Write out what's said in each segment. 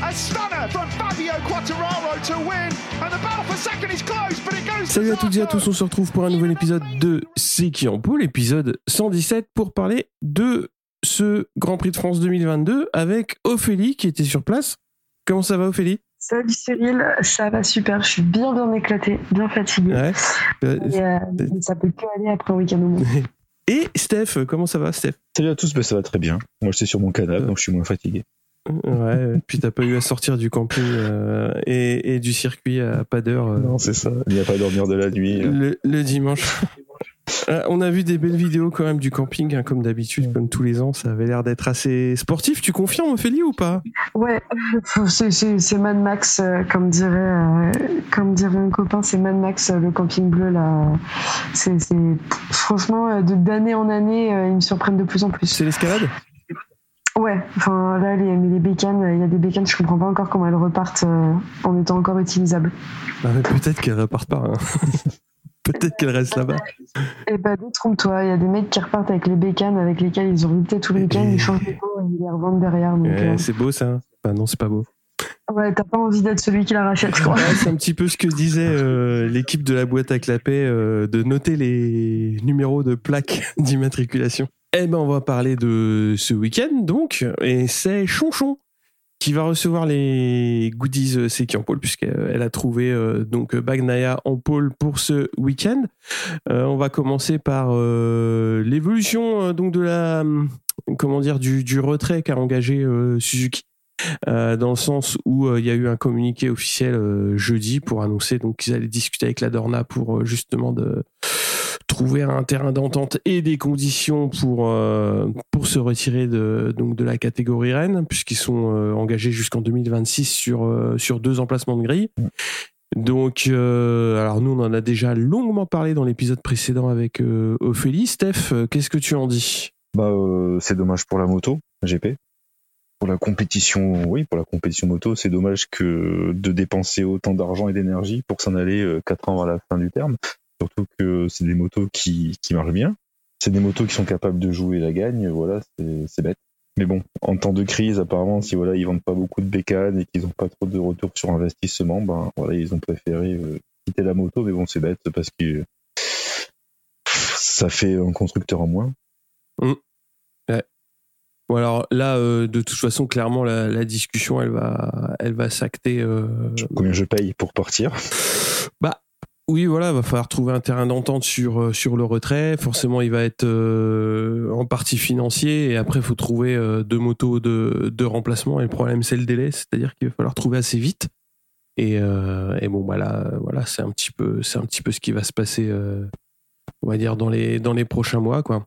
A stunner from Fabio Quattararo to win, and the battle for second is close, but it goes Salut to à toutes et à tous, on se retrouve pour un nouvel épisode de C'est qui en pôle, épisode 117 pour parler de ce Grand Prix de France 2022 avec Ophélie qui était sur place. Comment ça va Ophélie? Salut Cyril, ça va super, je suis bien bien éclatée, bien fatiguée. Ouais. Et, euh, ça peut que aller après un week-end au monde. Et Steph, comment ça va Steph? Salut à tous, bah, ça va très bien. Moi, je suis sur mon canapé, donc je suis moins fatigué. Ouais, puis t'as pas eu à sortir du camping euh, et, et du circuit à pas d'heure euh, Non, c'est ça. Il n'y a pas à dormir de la nuit. le, le dimanche. Euh, on a vu des belles vidéos quand même du camping, hein, comme d'habitude, comme tous les ans. Ça avait l'air d'être assez sportif. Tu confirmes, Ophélie, ou pas? Ouais, c'est- Mad Max, euh, comme dirait, euh, comme dirait un copain, c'est Mad Max, euh, le camping bleu là. C'est franchement euh, de d'année en année, euh, ils me surprennent de plus en plus. C'est l'escalade? Ouais, enfin là les, mais les bécanes, il y a des bécanes, je comprends pas encore comment elles repartent euh, en étant encore utilisables. Ah, mais Peut-être qu'elle repart pas. hein. Peut-être qu'elle reste là-bas. Eh ben détrompe-toi, il y a des mecs qui repartent avec les bécanes avec lesquelles ils ont lutté tout le week-end, Et- ils changent de peau et ils les revendent derrière. Ouais, euh, c'est beau ça. Enfin, non, c'est pas beau. ouais, t'as pas envie d'être celui qui la rachète, quoi. Ouais, c'est un petit peu ce que disait euh, l'équipe de la boîte à clapet, euh, de noter les numéros de plaques d'immatriculation. Eh ben, on va parler de ce week-end, donc, et c'est Chonchon qui va recevoir les goodies euh, C'est qui en pôle, puisqu'elle a trouvé euh, donc Bagnaia en pôle pour ce week-end. Euh, on va commencer par euh, l'évolution euh, donc de la comment dire du, du retrait qu'a engagé euh, Suzuki. Euh, dans le sens où euh, il y a eu un communiqué officiel euh, jeudi pour annoncer qu'ils allaient discuter avec la Dorna pour euh, justement de trouver un terrain d'entente et des conditions pour euh, pour se retirer de donc de la catégorie Rennes puisqu'ils sont euh, engagés jusqu'en 2026 sur euh, sur deux emplacements de grille. Donc, alors nous, on en a déjà longuement parlé dans l'épisode précédent avec Ophélie. Steph, qu'est-ce que tu en dis? Bah, c'est dommage pour la moto, GP. Pour la compétition, oui, pour la compétition moto, c'est dommage que de dépenser autant d'argent et d'énergie pour s'en aller quatre ans à la fin du terme. Surtout que c'est des motos qui, qui marchent bien. C'est des motos qui sont capables de jouer la gagne. Voilà, c'est bête. Mais bon, en temps de crise, apparemment, si voilà, ils vendent pas beaucoup de bécanes et qu'ils ont pas trop de retour sur investissement, ben voilà, ils ont préféré euh, quitter la moto. Mais bon, c'est bête parce que ça fait un constructeur en moins. Bon alors là, euh, de toute façon, clairement, la, la discussion, elle va, elle va s'acter. euh, Combien je paye pour partir? Bah oui, voilà, va falloir trouver un terrain d'entente sur euh, sur le retrait. Forcément, il va être euh, en partie financier et après, il faut trouver euh, deux motos de de remplacement. Et le problème, c'est le délai, c'est-à-dire qu'il va falloir trouver assez vite. Et, bon, bah là, voilà, c'est un petit peu, c'est un petit peu ce qui va se passer, on va dire dans les dans les prochains mois, quoi.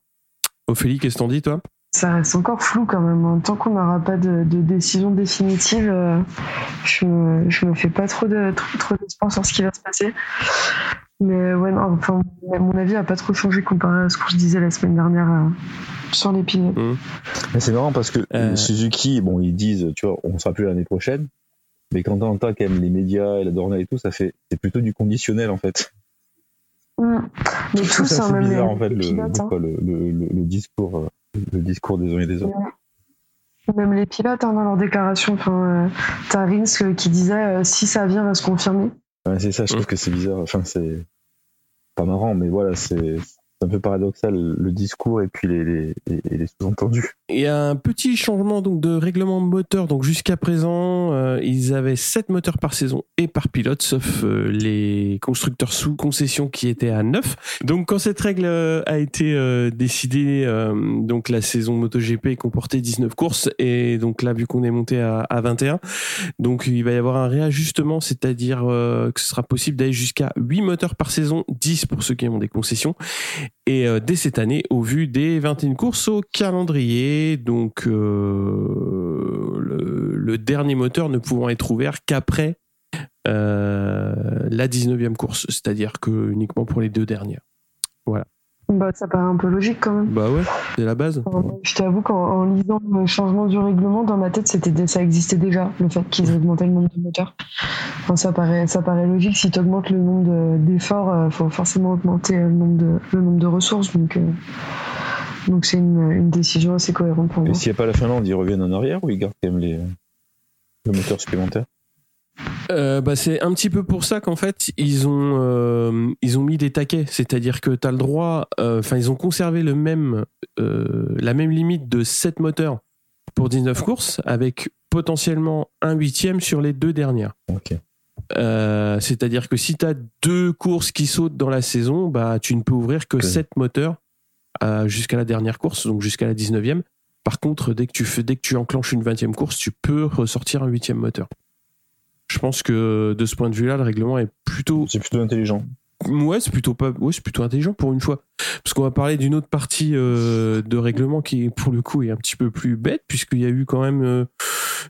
Ophélie, qu'est-ce que t'en dis, toi? Ça reste encore flou quand même. hein. Tant qu'on n'aura pas de, de décision définitive, euh, je, me, je me fais pas trop de trop, trop d'espoir sur ce qui va se passer. Mais ouais, non, enfin, mon avis a pas trop changé comparé à ce que je disais la semaine dernière euh, sur les pilotes. Mais c'est marrant parce que Euh. Suzuki, bon, ils disent, tu vois, on sera plus l'année prochaine. Mais quand on entend quand même les médias et la Dorna et tout, ça fait, c'est plutôt du conditionnel en fait. Mm. Mais tous, ça même bizarre en fait le, pilotes, le, hein. quoi, le, le- le- le discours, euh, le discours des uns et des autres. Même les pilotes, hein, dans leur déclaration, enfin, euh, t'as Rins euh, qui disait euh, si ça vient, va se confirmer. Ouais, c'est ça, je trouve que c'est bizarre. Enfin, c'est pas marrant, mais voilà, c'est un peu paradoxal le discours et puis les, les, les- les sous-entendus. Il y a un petit changement donc de règlement moteur. Donc jusqu'à présent, euh, ils avaient 7 moteurs par saison et par pilote, sauf euh, les constructeurs sous concession qui étaient à 9. Donc quand cette règle euh, a été décidée, donc la saison MotoGP comportait 19 courses et donc là vu qu'on est monté à, à 21, donc il va y avoir un réajustement, c'est-à-dire que ce sera possible d'aller jusqu'à 8 moteurs par saison, 10 pour ceux qui ont des concessions et euh, dès cette année, au vu des 21 courses au calendrier, donc euh, le, dernier moteur ne pouvant être ouvert qu'après euh, la 19e course, c'est-à-dire que uniquement pour les deux dernières. Bah, ça paraît un peu logique quand même. Bah ouais, c'est la base. Je t'avoue qu'en lisant le changement du règlement, dans ma tête, c'était ça existait déjà, le fait qu'ils augmentaient le nombre de moteurs. Enfin, ça, paraît, ça paraît logique. Si tu augmentes le nombre d'efforts, il faut forcément augmenter le nombre de, le nombre de ressources. Donc, donc c'est une, une, décision assez cohérente pour moi. Et s'il n'y a pas la Finlande, ils reviennent en arrière ou ils gardent quand même les, le moteur supplémentaire? Euh, bah, c'est un petit peu pour ça qu'en fait ils ont euh, ils ont mis des taquets, c'est-à-dire que tu as le droit, euh, enfin ils ont conservé le même la même limite de 7 moteurs pour 19 courses avec potentiellement un huitième sur les deux dernières. c'est-à-dire que si tu as deux courses qui sautent dans la saison, bah tu ne peux ouvrir que 7 moteurs jusqu'à la dernière course, donc jusqu'à la 19e. Par contre, dès que tu fais, dès que tu enclenches une 20e course, tu peux ressortir un huitième moteur je pense que de ce point de vue-là, le règlement est plutôt. C'est plutôt intelligent. Ouais, c'est plutôt pas. Ouais, c'est plutôt intelligent pour une fois. Parce qu'on va parler d'une autre partie euh, de règlement qui, pour le coup, est un petit peu plus bête, puisqu'il y a eu quand même euh,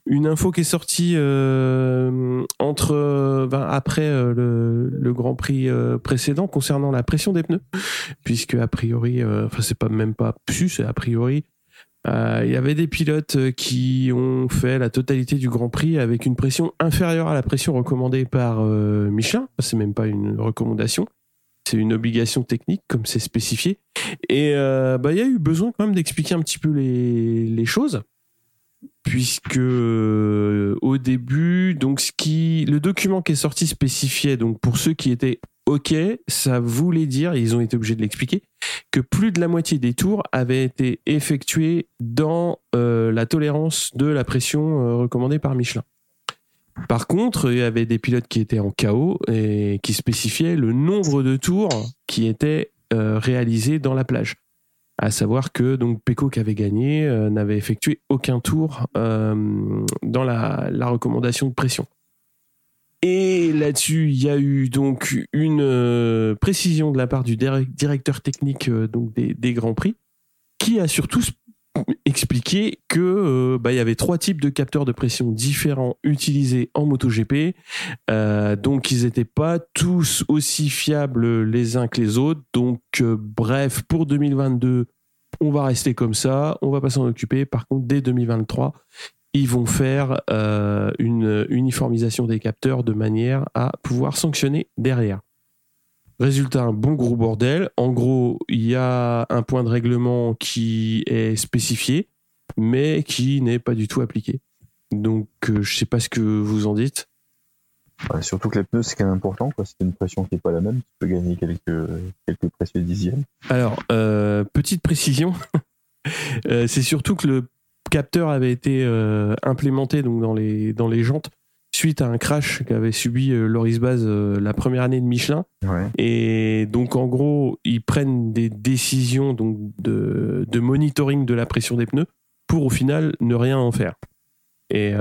une info qui est sortie euh, entre ben, après le, le, Grand Prix précédent concernant la pression des pneus, puisque a priori, enfin c'est pas même pas c'est a priori il y avait des pilotes euh, qui ont fait la totalité du Grand Prix avec une pression inférieure à la pression recommandée par euh, Michelin. C'est même pas une recommandation, c'est une obligation technique comme c'est spécifié. Et bah il y a eu besoin quand même d'expliquer un petit peu les, les choses puisque au début donc ce qui le document qui est sorti spécifiait donc pour ceux qui étaient OK, ça voulait dire, ils ont été obligés de l'expliquer, que plus de la moitié des tours avaient été effectués dans euh, la tolérance de la pression euh, recommandée par Michelin. Par contre, il y avait des pilotes qui étaient en chaos et qui spécifiaient le nombre de tours qui étaient euh, réalisés dans la plage. À savoir que donc Pecco qui avait gagné n'avait effectué aucun tour dans la recommandation de pression. Et là-dessus, il y a eu donc une euh, précision de la part du directeur technique euh, donc des, grands prix, qui a surtout expliqué que euh, bah, il y avait trois types de capteurs de pression différents utilisés en MotoGP, donc ils n'étaient pas tous aussi fiables les uns que les autres. Donc bref, pour 2022, on va rester comme ça, on va pas s'en occuper. Par contre, dès 2023, ils vont faire euh, une uniformisation des capteurs de manière à pouvoir sanctionner derrière. Résultat, un bon gros bordel. En gros, il y a un point de règlement qui est spécifié, mais qui n'est pas du tout appliqué. Donc, euh, je ne sais pas ce que vous en dites. surtout que les pneus, c'est quand même important. C'est une pression qui n'est pas la même. Tu peux gagner quelques, quelques précieux dixièmes. Alors, euh, petite précision. c'est surtout que le capteur avait été euh, implémenté donc dans les dans les jantes suite à un crash qu'avait subi euh, Loris Baz euh, la première année de Michelin. Et donc en gros, ils prennent des décisions donc de, de monitoring de la pression des pneus pour au final ne rien en faire. Et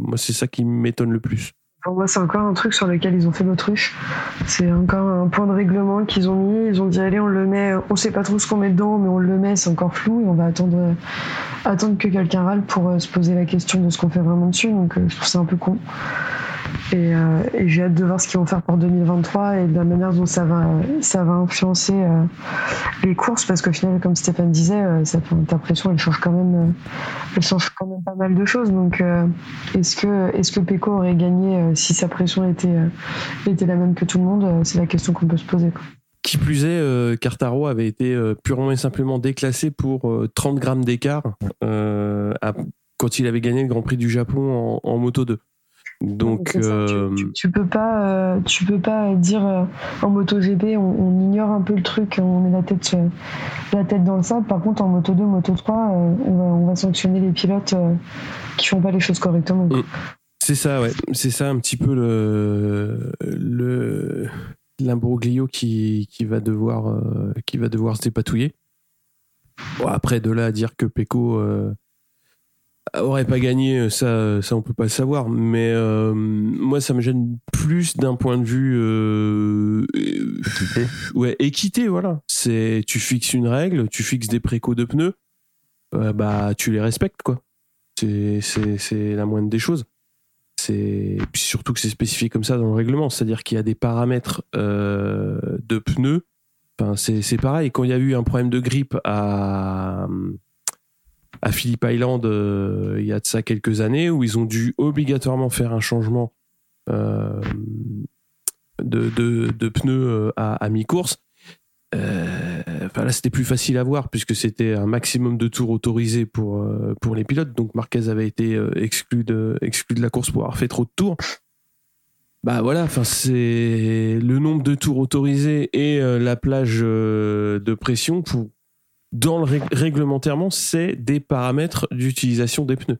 moi, c'est ça qui m'étonne le plus. Pour moi, c'est encore un truc sur lequel ils ont fait l'autruche. C'est encore un point de règlement qu'ils ont mis. Ils ont dit allez, on le met. On sait pas trop ce qu'on met dedans, mais on le met. C'est encore flou et on va attendre, attendre que quelqu'un râle pour euh, se poser la question de ce qu'on fait vraiment dessus. Donc, euh, je trouve ça un peu con. Euh, et, j'ai hâte de voir ce qu'ils vont faire pour 2023 et de la manière dont ça va, influencer euh, les courses parce qu'au final, comme Stéphane disait, euh, ta pression elle change quand même, elle change quand même pas mal de choses. Donc, est-ce que, est-ce Pecco aurait gagné si sa pression était, la même que tout le monde C'est la question qu'on peut se poser. Qui plus est, Cartaro avait été purement et simplement déclassé pour 30 grammes d'écart quand il avait gagné le Grand Prix du Japon en Moto 2. Donc, euh, tu, peux pas, euh, tu peux pas dire euh, en MotoGP, on, on, ignore un peu le truc, on met la tête, la tête dans le sable. Par contre, en Moto 2, Moto 3, on va, on, va, sanctionner les pilotes qui font pas les choses correctement. Mm. C'est ça, ouais. C'est ça un petit peu le, le l'imbroglio qui, qui va devoir, qui va devoir se dépatouiller. Bon, après, de là à dire que Pecco aurait pas gagné, ça, ça on peut pas le savoir. Mais euh, moi, ça me gêne plus d'un point de vue euh, équité. Ouais, équité, voilà. C'est tu fixes une règle, tu fixes des précaux de pneus, euh, bah tu les respectes quoi. C'est c'est c'est la moindre des choses. C'est puis surtout que c'est spécifié comme ça dans le règlement, c'est-à-dire qu'il y a des paramètres de pneus Enfin, c'est c'est pareil. Quand il y a eu un problème de grippe à à Phillip Island euh, il y a de ça quelques années où ils ont dû obligatoirement faire un changement euh, de, pneus euh, à, mi-course. Enfin là, c'était plus facile à voir puisque c'était un maximum de tours autorisés pour pour les pilotes. Donc Marquez avait été exclu de exclu de la course pour avoir fait trop de tours. Bah voilà, c'est le nombre de tours autorisés et la plage de pression pour dans le rég- réglementairement, c'est des paramètres d'utilisation des pneus.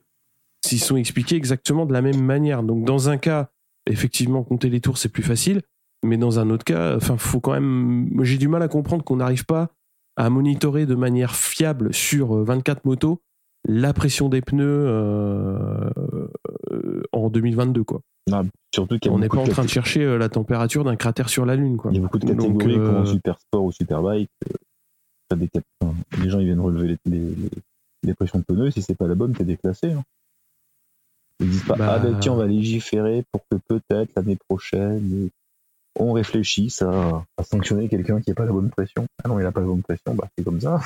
S'ils sont expliqués exactement de la même manière. Donc dans un cas, effectivement, compter les tours c'est plus facile, mais dans un autre cas, enfin faut quand même. J'ai du mal à comprendre qu'on n'arrive pas à monitorer de manière fiable sur euh, 24 motos la pression des pneus euh, euh, en 2022 quoi. Non, surtout n'est pas en train de chercher euh, la température d'un cratère sur la lune quoi. Il y a beaucoup de Donc, catégories euh, comme en super sport ou superbike. Des cap- enfin, les gens ils viennent relever les, les, les- les pressions de pneus. Si c'est pas la bonne, t'es déclassé. Hein. Ils disent pas Bah- ah ben tiens on va légiférer pour que peut-être l'année prochaine on réfléchisse à, à sanctionner quelqu'un qui n'a pas la bonne pression. Ah non il a pas la bonne pression, bah c'est comme ça.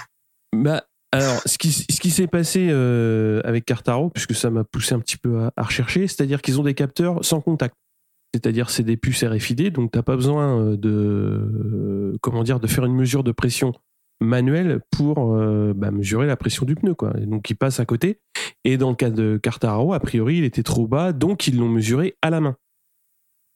Bah, alors, ce qui, ce qui s'est passé euh, avec Cartaro, puisque ça m'a poussé un petit peu à, à rechercher, c'est-à-dire qu'ils ont des capteurs sans contact. C'est-à-dire c'est des puces RFID, donc t'as pas besoin euh, de euh, comment dire de faire une mesure de pression manuelle pour euh, bah, mesurer la pression du pneu, quoi. Et donc ils passent à côté. Et dans le cas de Cartaro, a priori, il était trop bas, donc ils l'ont mesuré à la main.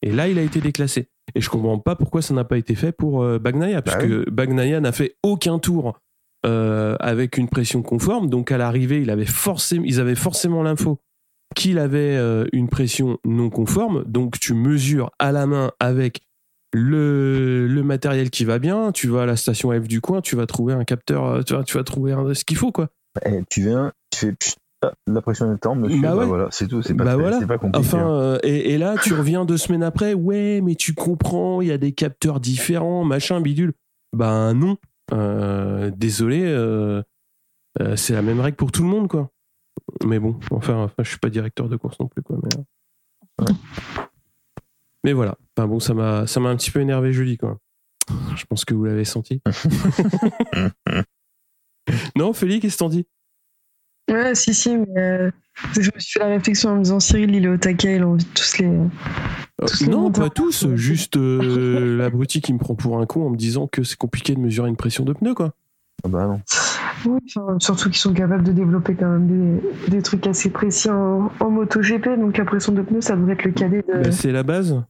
Et là, il a été déclassé. Et je comprends pas pourquoi ça n'a pas été fait pour euh, Bagnaia, Bah puisque Bagnaia n'a fait aucun tour euh, avec une pression conforme. Donc à l'arrivée, il avait forcément, ils avaient forcément l'info qu'il avait euh, une pression non conforme. Donc tu mesures à la main avec le, le matériel qui va bien. Tu vas à la station F du coin, tu vas trouver un capteur, euh, tu vas, tu vas trouver un- ce qu'il faut quoi. Eh, tu viens, tu fais la pression est temps, monsieur. Bah Bah, voilà, c'est tout. C'est pas, Bah voilà. pas compliqué. Enfin, hein. euh, et, et là, tu reviens deux semaines après, ouais, mais tu comprends, il y a des capteurs différents, machin, bidule. Ben non, Euh, désolé, euh, c'est la même règle pour tout le monde, quoi. Mais bon, enfin, enfin, je suis pas directeur de course non plus, quoi. Mais, mais voilà. Enfin bon, ça m'a, ça m'a un petit peu énervé jeudi, quoi. Je pense que vous l'avez senti. non, Félix, qu'est-ce que t'en dis? Ouais, si, si, mais euh, je me suis fait la réflexion en me disant Cyril, il est au taquet, il a envie de tous les. Euh, Tous les Non, pas tous. Juste euh, l'abruti qui me prend pour un con en me disant que c'est compliqué de mesurer une pression de pneu, quoi. Ah bah non. Oui, enfin, surtout qu'ils sont capables de développer quand même des, des trucs assez précis en, en MotoGP, donc la pression de pneus, ça devrait être le cadet de. Bah, c'est la base.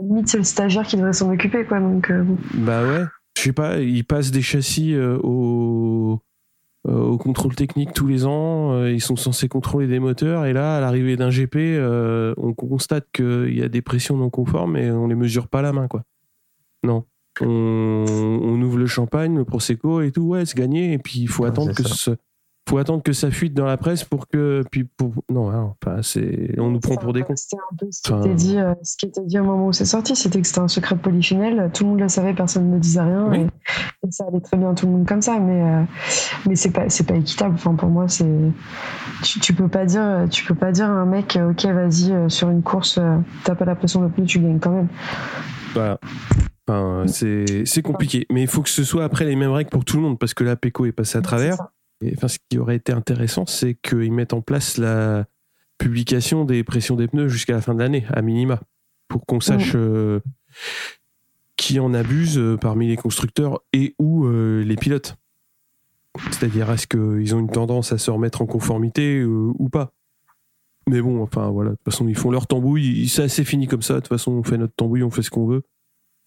limite, c'est le stagiaire qui devrait s'en occuper, quoi. Donc, euh, bon. Bah ouais. Je sais pas, ils passent des châssis euh, au, euh, au contrôle technique tous les ans. ils sont censés contrôler des moteurs. Et là, à l'arrivée d'un GP, euh, on constate qu'il y a des pressions non conformes et on les mesure pas à la main, quoi. Non. On, on ouvre le champagne, le prosecco et tout. Ouais, c'est gagné. Et puis il faut Ouais, attendre que ça. ce, faut attendre que ça fuite dans la presse pour que puis pour non, hein, enfin, c'est on nous prend pour des cons. C'était un peu ce qui, Enfin- était dit, euh, ce qui était dit au moment où c'est sorti, c'était que c'était un secret polichinelle, tout le monde le savait, personne ne disait rien, Oui. et, et ça allait très bien tout le monde comme ça, mais, euh, mais c'est pas, c'est pas équitable. Enfin, pour moi, c'est, tu, tu peux pas dire, tu peux pas dire à un mec, euh, ok, vas-y, sur une course, t'as pas la pression de pneu, tu gagnes quand même. Voilà. Enfin, c'est c'est compliqué, mais il faut que ce soit après les mêmes règles pour tout le monde parce que la PECO est passée à travers. C'est ça. Et, enfin, ce qui aurait été intéressant, c'est qu'ils mettent en place la publication des pressions des pneus jusqu'à la fin de l'année, à minima, pour qu'on sache euh, qui en abuse euh, parmi les constructeurs et ou euh, les pilotes. C'est-à-dire, est-ce qu'ils ont une tendance à se remettre en conformité ou pas? Mais bon, enfin voilà, de toute façon, ils font leur tambouille, c'est assez fini comme ça. De toute façon, on fait notre tambouille, on fait ce qu'on veut.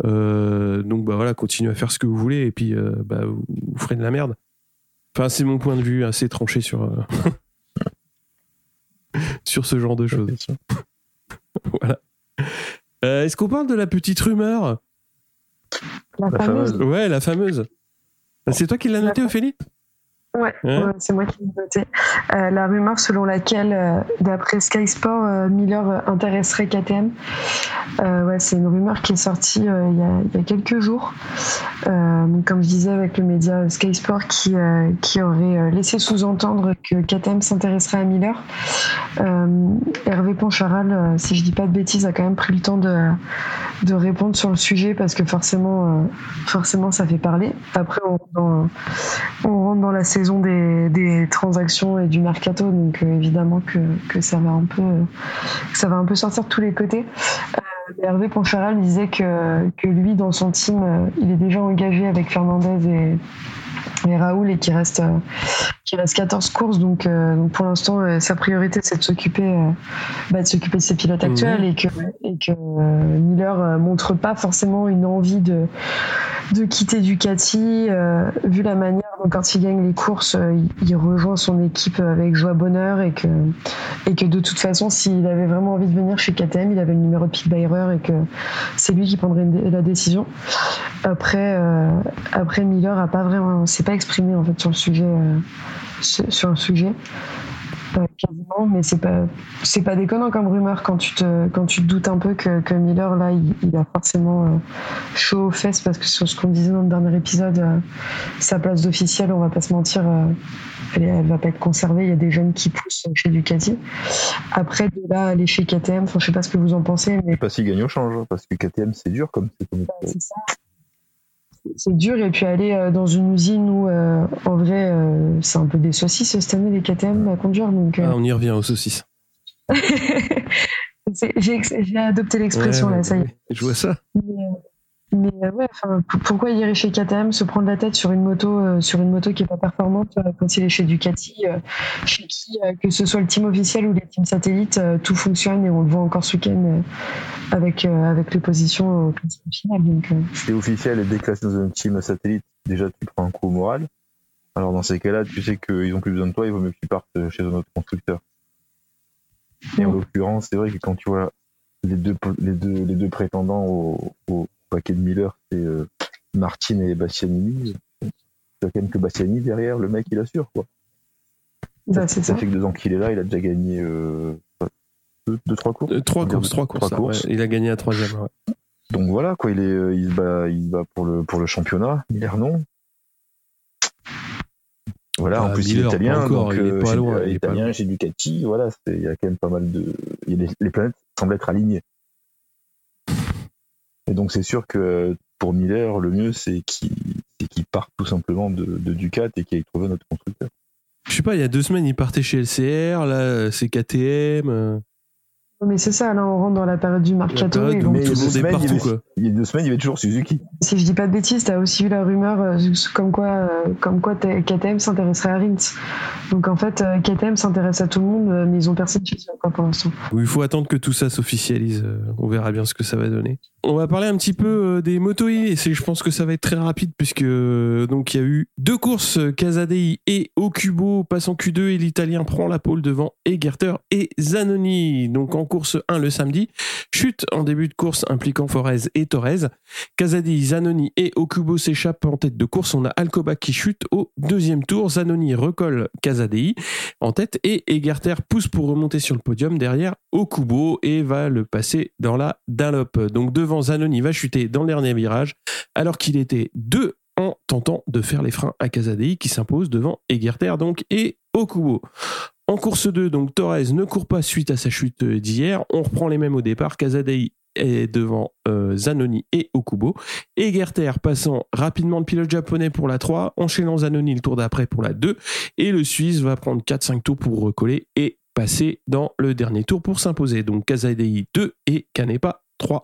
Euh, donc bah voilà, continuez à faire ce que vous voulez et puis euh, bah, vous, vous ferez de la merde. Enfin, c'est mon point de vue assez tranché sur euh, sur ce genre de choses. voilà. Euh, Est-ce qu'on parle de la petite rumeur? La fameuse. fameuse. Ouais, la fameuse. C'est toi qui l'as noté, Ophélie? Ouais, c'est moi qui l'ai noté. Euh, la rumeur selon laquelle, euh, d'après Sky Sport, euh, Miller intéresserait KTM. ouais, c'est une rumeur qui est sortie il y, a, quelques jours. comme je disais, avec le média Sky Sport qui, qui aurait laissé sous-entendre que KTM s'intéresserait à Miller. Hervé Poncharal, si je dis pas de bêtises, a quand même pris le temps de, de répondre sur le sujet parce que forcément, forcément ça fait parler. Après, on rentre dans, on rentre dans la saison des, des, transactions et du mercato, donc euh, évidemment que, que, ça va un peu ça va un peu sortir de tous les côtés. Euh, Hervé Poncharal disait que, que lui, dans son team, euh, il est déjà engagé avec Fernandez et, et Raoul et qui reste qui reste 14 courses donc, donc pour l'instant sa priorité c'est de s'occuper bah, de s'occuper de ses pilotes mhm. actuels et que et que Miller montre pas forcément une envie de de quitter Ducati vu la manière quand il gagne les courses, euh, il, rejoint son équipe avec joie bonheur et que, et que de toute façon, s'il avait vraiment envie de venir chez KTM, il avait le numéro de Pete Bayer et que c'est lui qui prendrait la décision. Après, euh, après Miller a pas vraiment, s'est pas exprimé en fait sur le sujet, euh, sur le sujet quasiment, mais c'est pas c'est pas déconnant comme rumeur quand tu te quand tu te doutes un peu que, que Miller là il, a forcément euh, chaud aux fesses parce que sur ce qu'on disait dans le dernier épisode, euh, sa place d'officiel, on va pas se mentir, euh, elle, elle, va pas être conservée. Il y a des jeunes qui poussent chez Ducati. Après de là aller chez KTM, enfin je sais pas ce que vous en pensez, mais je sais pas s'il gagne au change hein, parce que KTM c'est dur comme c'est ça c'est dur. Et puis aller euh, dans une usine où, euh, en vrai, euh, c'est un peu des saucisses cette année, les KTM à conduire. Donc, ah, on y revient aux saucisses. J'ai adopté l'expression, là, ça y est. Je vois ça. Mais euh, ouais, enfin, pourquoi irait chez KTM se prendre la tête sur une moto, euh, sur une moto qui est pas performante euh, quand il est chez Ducati, chez qui, que ce soit le team officiel ou les teams satellites, tout fonctionne et on le voit encore ce week-end avec avec les positions au classement final. Donc, c'est officiel et déclassé dans un team satellite, déjà tu prends un coup au moral. Alors dans ces cas-là, tu sais qu'ils ont plus besoin de toi, il vaut mieux qu'ils partent chez un autre constructeur. Et en l'occurrence, c'est vrai que quand tu vois les deux, les deux, les deux prétendants au, au paquet de Miller, c'est euh, Martin et Bastianini. C'est quand même que Bastianini derrière, le mec il assure quoi. Bah, ça, fait que deux ans qu'il est là, il a déjà gagné euh, deux, trois courses. Euh, trois courses, trois courses. il a gagné à troisième. Donc voilà quoi, il est, il se bat, il bat pour le pour le championnat. Miller non. Voilà, en bah, plus il est italien, donc il est pas loin, italien, j'ai Ducati, voilà, il y a quand même pas mal de, les planètes semblent être alignées. Et donc c'est sûr que pour Miller, le mieux c'est qu'il parte tout simplement de, Ducat et qu'il aille trouver notre constructeur. Je sais pas, il y a deux semaines il partait chez LCR, là c'est KTM. Mais c'est ça, là on rentre dans la période du mercato. et donc, tout le monde est partout. Quoi. Il y a deux semaines, il y avait toujours Suzuki. Si je dis pas de bêtises, t'as aussi eu la rumeur euh, comme quoi, euh, comme quoi KTM s'intéresserait à Rins. Donc en fait, euh, KTM s'intéresse à tout le monde, mais ils ont personne chez eux pour l'instant. il faut attendre que tout ça s'officialise. On verra bien ce que ça va donner. On va parler un petit peu des motos et je pense que ça va être très rapide puisque donc il y a eu deux courses, Casadei et Okubo passe en Q2 et l'Italien prend la pole devant Egerter et Zanoni. Donc en course 1 le samedi. Chute en début de course impliquant Forez et Torres. Casadi, Zanoni et Okubo s'échappent en tête de course. On a Alcoba qui chute au deuxième tour. Zanoni recolle Casadei en tête et Egerter pousse pour remonter sur le podium derrière Okubo et va le passer dans la Dunlop. Donc devant Zanoni va chuter dans le dernier virage alors qu'il était deux en tentant de faire les freins à Casadei qui s'impose devant Egerter donc et Okubo. En course 2, donc Torres ne court pas suite à sa chute d'hier. On reprend les mêmes au départ. Casadei est devant euh, Zanoni et Okubo. Et passant rapidement le pilote japonais pour la 3, enchaînant Zanoni le tour d'après pour la 2. Et le Suisse va prendre 4-5 tours pour recoller et passer dans le dernier tour pour s'imposer. Donc Casadei 2 et Canepa 3.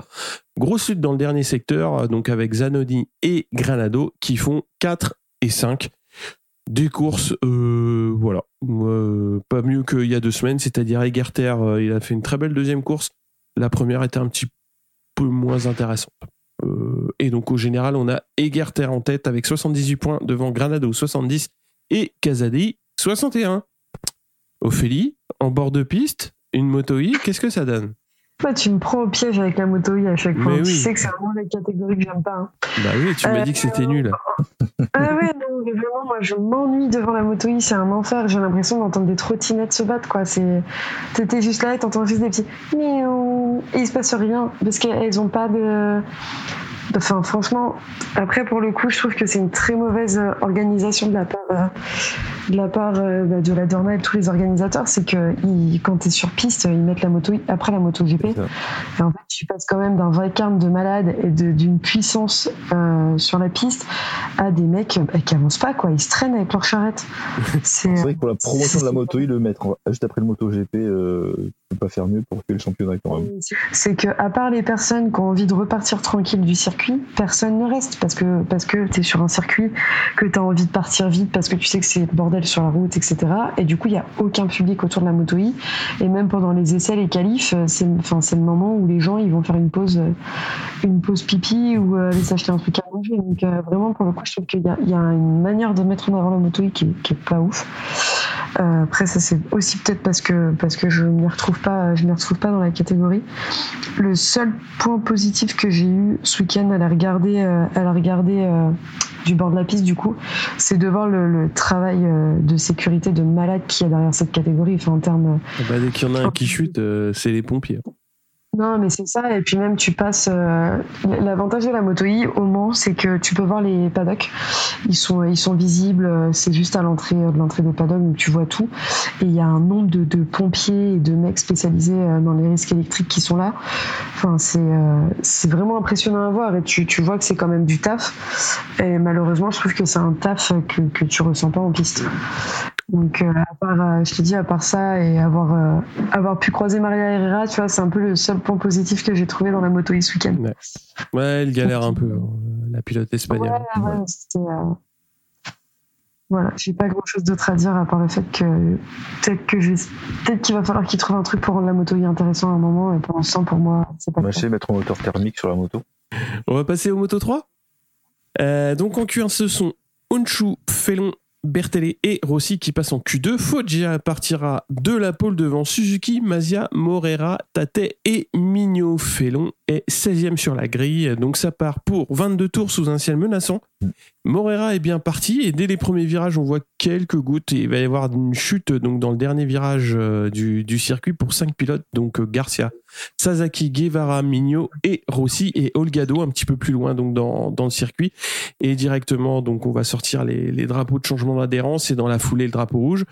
Grosse lutte dans le dernier secteur, donc avec Zanoni et Granado qui font 4 et 5. Des courses, euh, voilà, pas mieux qu'il y a deux semaines, c'est-à-dire Egerter, euh, il a fait une très belle deuxième course. La première était un petit peu moins intéressante. Euh, et donc au général, on a Egerter en tête avec 78 points devant Granado 70 et Casadi 61. Ophélie, en bord de piste, une moto I, qu'est-ce que ça donne? Toi, tu me prends au piège avec la moto à chaque fois. Mais Tu oui. sais que c'est vraiment la catégorie que j'aime pas. hein. Bah oui, tu m'as dit que c'était nul. Ah ouais, non, mais vraiment, moi, je m'ennuie devant la moto c'est un enfer. J'ai l'impression d'entendre des trottinettes se battre, quoi. T'étais juste là et t'entends juste des petits miaou et il se passe rien parce qu'elles ont pas de. Enfin, franchement, après, pour le coup, je trouve que c'est une très mauvaise euh, organisation de la part, euh, de, la part euh, bah, de la Dorna et de tous les organisateurs. C'est que ils, quand t'es sur piste, ils mettent la moto après la moto GP. Et en fait, tu passes quand même d'un vacarme de malade et d'une puissance euh, sur la piste à des mecs bah, qui avancent pas, quoi. Ils se traînent avec leur charrette. C'est vrai que pour la promotion de la moto, le mettre en- juste après le moto GP, euh, tu peux pas faire mieux pour que le championnat quand même. c'est que à part les personnes qui ont envie de repartir tranquille du circuit, personne ne reste parce que parce que t'es sur un circuit, que t'as envie de partir vite parce que tu sais que c'est le bordel sur la route, etc. Et du coup, il y a aucun public autour de la moto I. Et même pendant les essais, les qualifs, euh, c'est enfin c'est le moment où les gens ils vont faire une pause euh, une pause pipi ou euh, aller s'acheter un truc à manger. Donc euh, vraiment pour le coup, je trouve qu'il y a, il y a une manière de mettre en avant la moto I qui, est- qui est pas ouf. Euh, après ça c'est aussi peut-être parce que parce que je m'y retrouve pas je m'y retrouve pas dans la catégorie. Le seul point positif que j'ai eu ce week-end à la regarder euh, à la regarder euh, du bord de la piste du coup, c'est de voir le, travail euh, de sécurité de malade qu'il y a derrière cette catégorie. En termes Bah, dès qu'il y en a un qui chute, c'est les pompiers. Non, mais c'est ça. Et puis même, tu passes. euh, L'avantage de la moto I au Mans, c'est que tu peux voir les paddocks. Ils sont, ils sont visibles. euh, C'est juste à l'entrée euh, de l'entrée des paddocks, donc tu vois tout. Et il y a un nombre de, de pompiers et de mecs spécialisés euh, dans les risques électriques qui sont là. Enfin, c'est euh, c'est vraiment impressionnant à voir. Et tu, tu vois que c'est quand même du taf. Et malheureusement, je trouve que c'est un taf que, que tu ressens pas en piste. Donc, euh, à part, euh, je te dis, à part ça et avoir, euh, avoir pu croiser Maria Herrera, tu vois, c'est un peu le seul point positif que j'ai trouvé dans la moto ce week-end. Ouais, elle galère un peu, hein, la pilote espagnole. Ouais, ouais, c'était, euh, Voilà, j'ai pas grand chose d'autre à dire à part le fait que peut-être que je vais- peut-être qu'il va falloir qu'il trouve un truc pour rendre la moto intéressant à un moment et pour l'instant pour moi c'est pas. Mâcher, mettre un moteur thermique sur la moto. On va passer au Moto 3. Euh, donc en Q1, ce sont Honshu, Felon, Bertelli et Rossi qui passent en Q2. Foggia partira de la pole devant Suzuki, Mazia, Morera, Tate et Migno. Felon est 16e sur la grille. Donc ça part pour 22 tours sous un ciel menaçant. Morera est bien parti et dès les premiers virages, on voit quelques gouttes et il va y avoir une chute donc dans le dernier virage euh, du, circuit pour cinq pilotes. Donc euh, Garcia, Sasaki, Guevara, Migno et Rossi et Olgado un petit peu plus loin donc dans, le circuit et directement donc on va sortir les, les drapeaux de changement d'adhérence et dans la foulée le drapeau rouge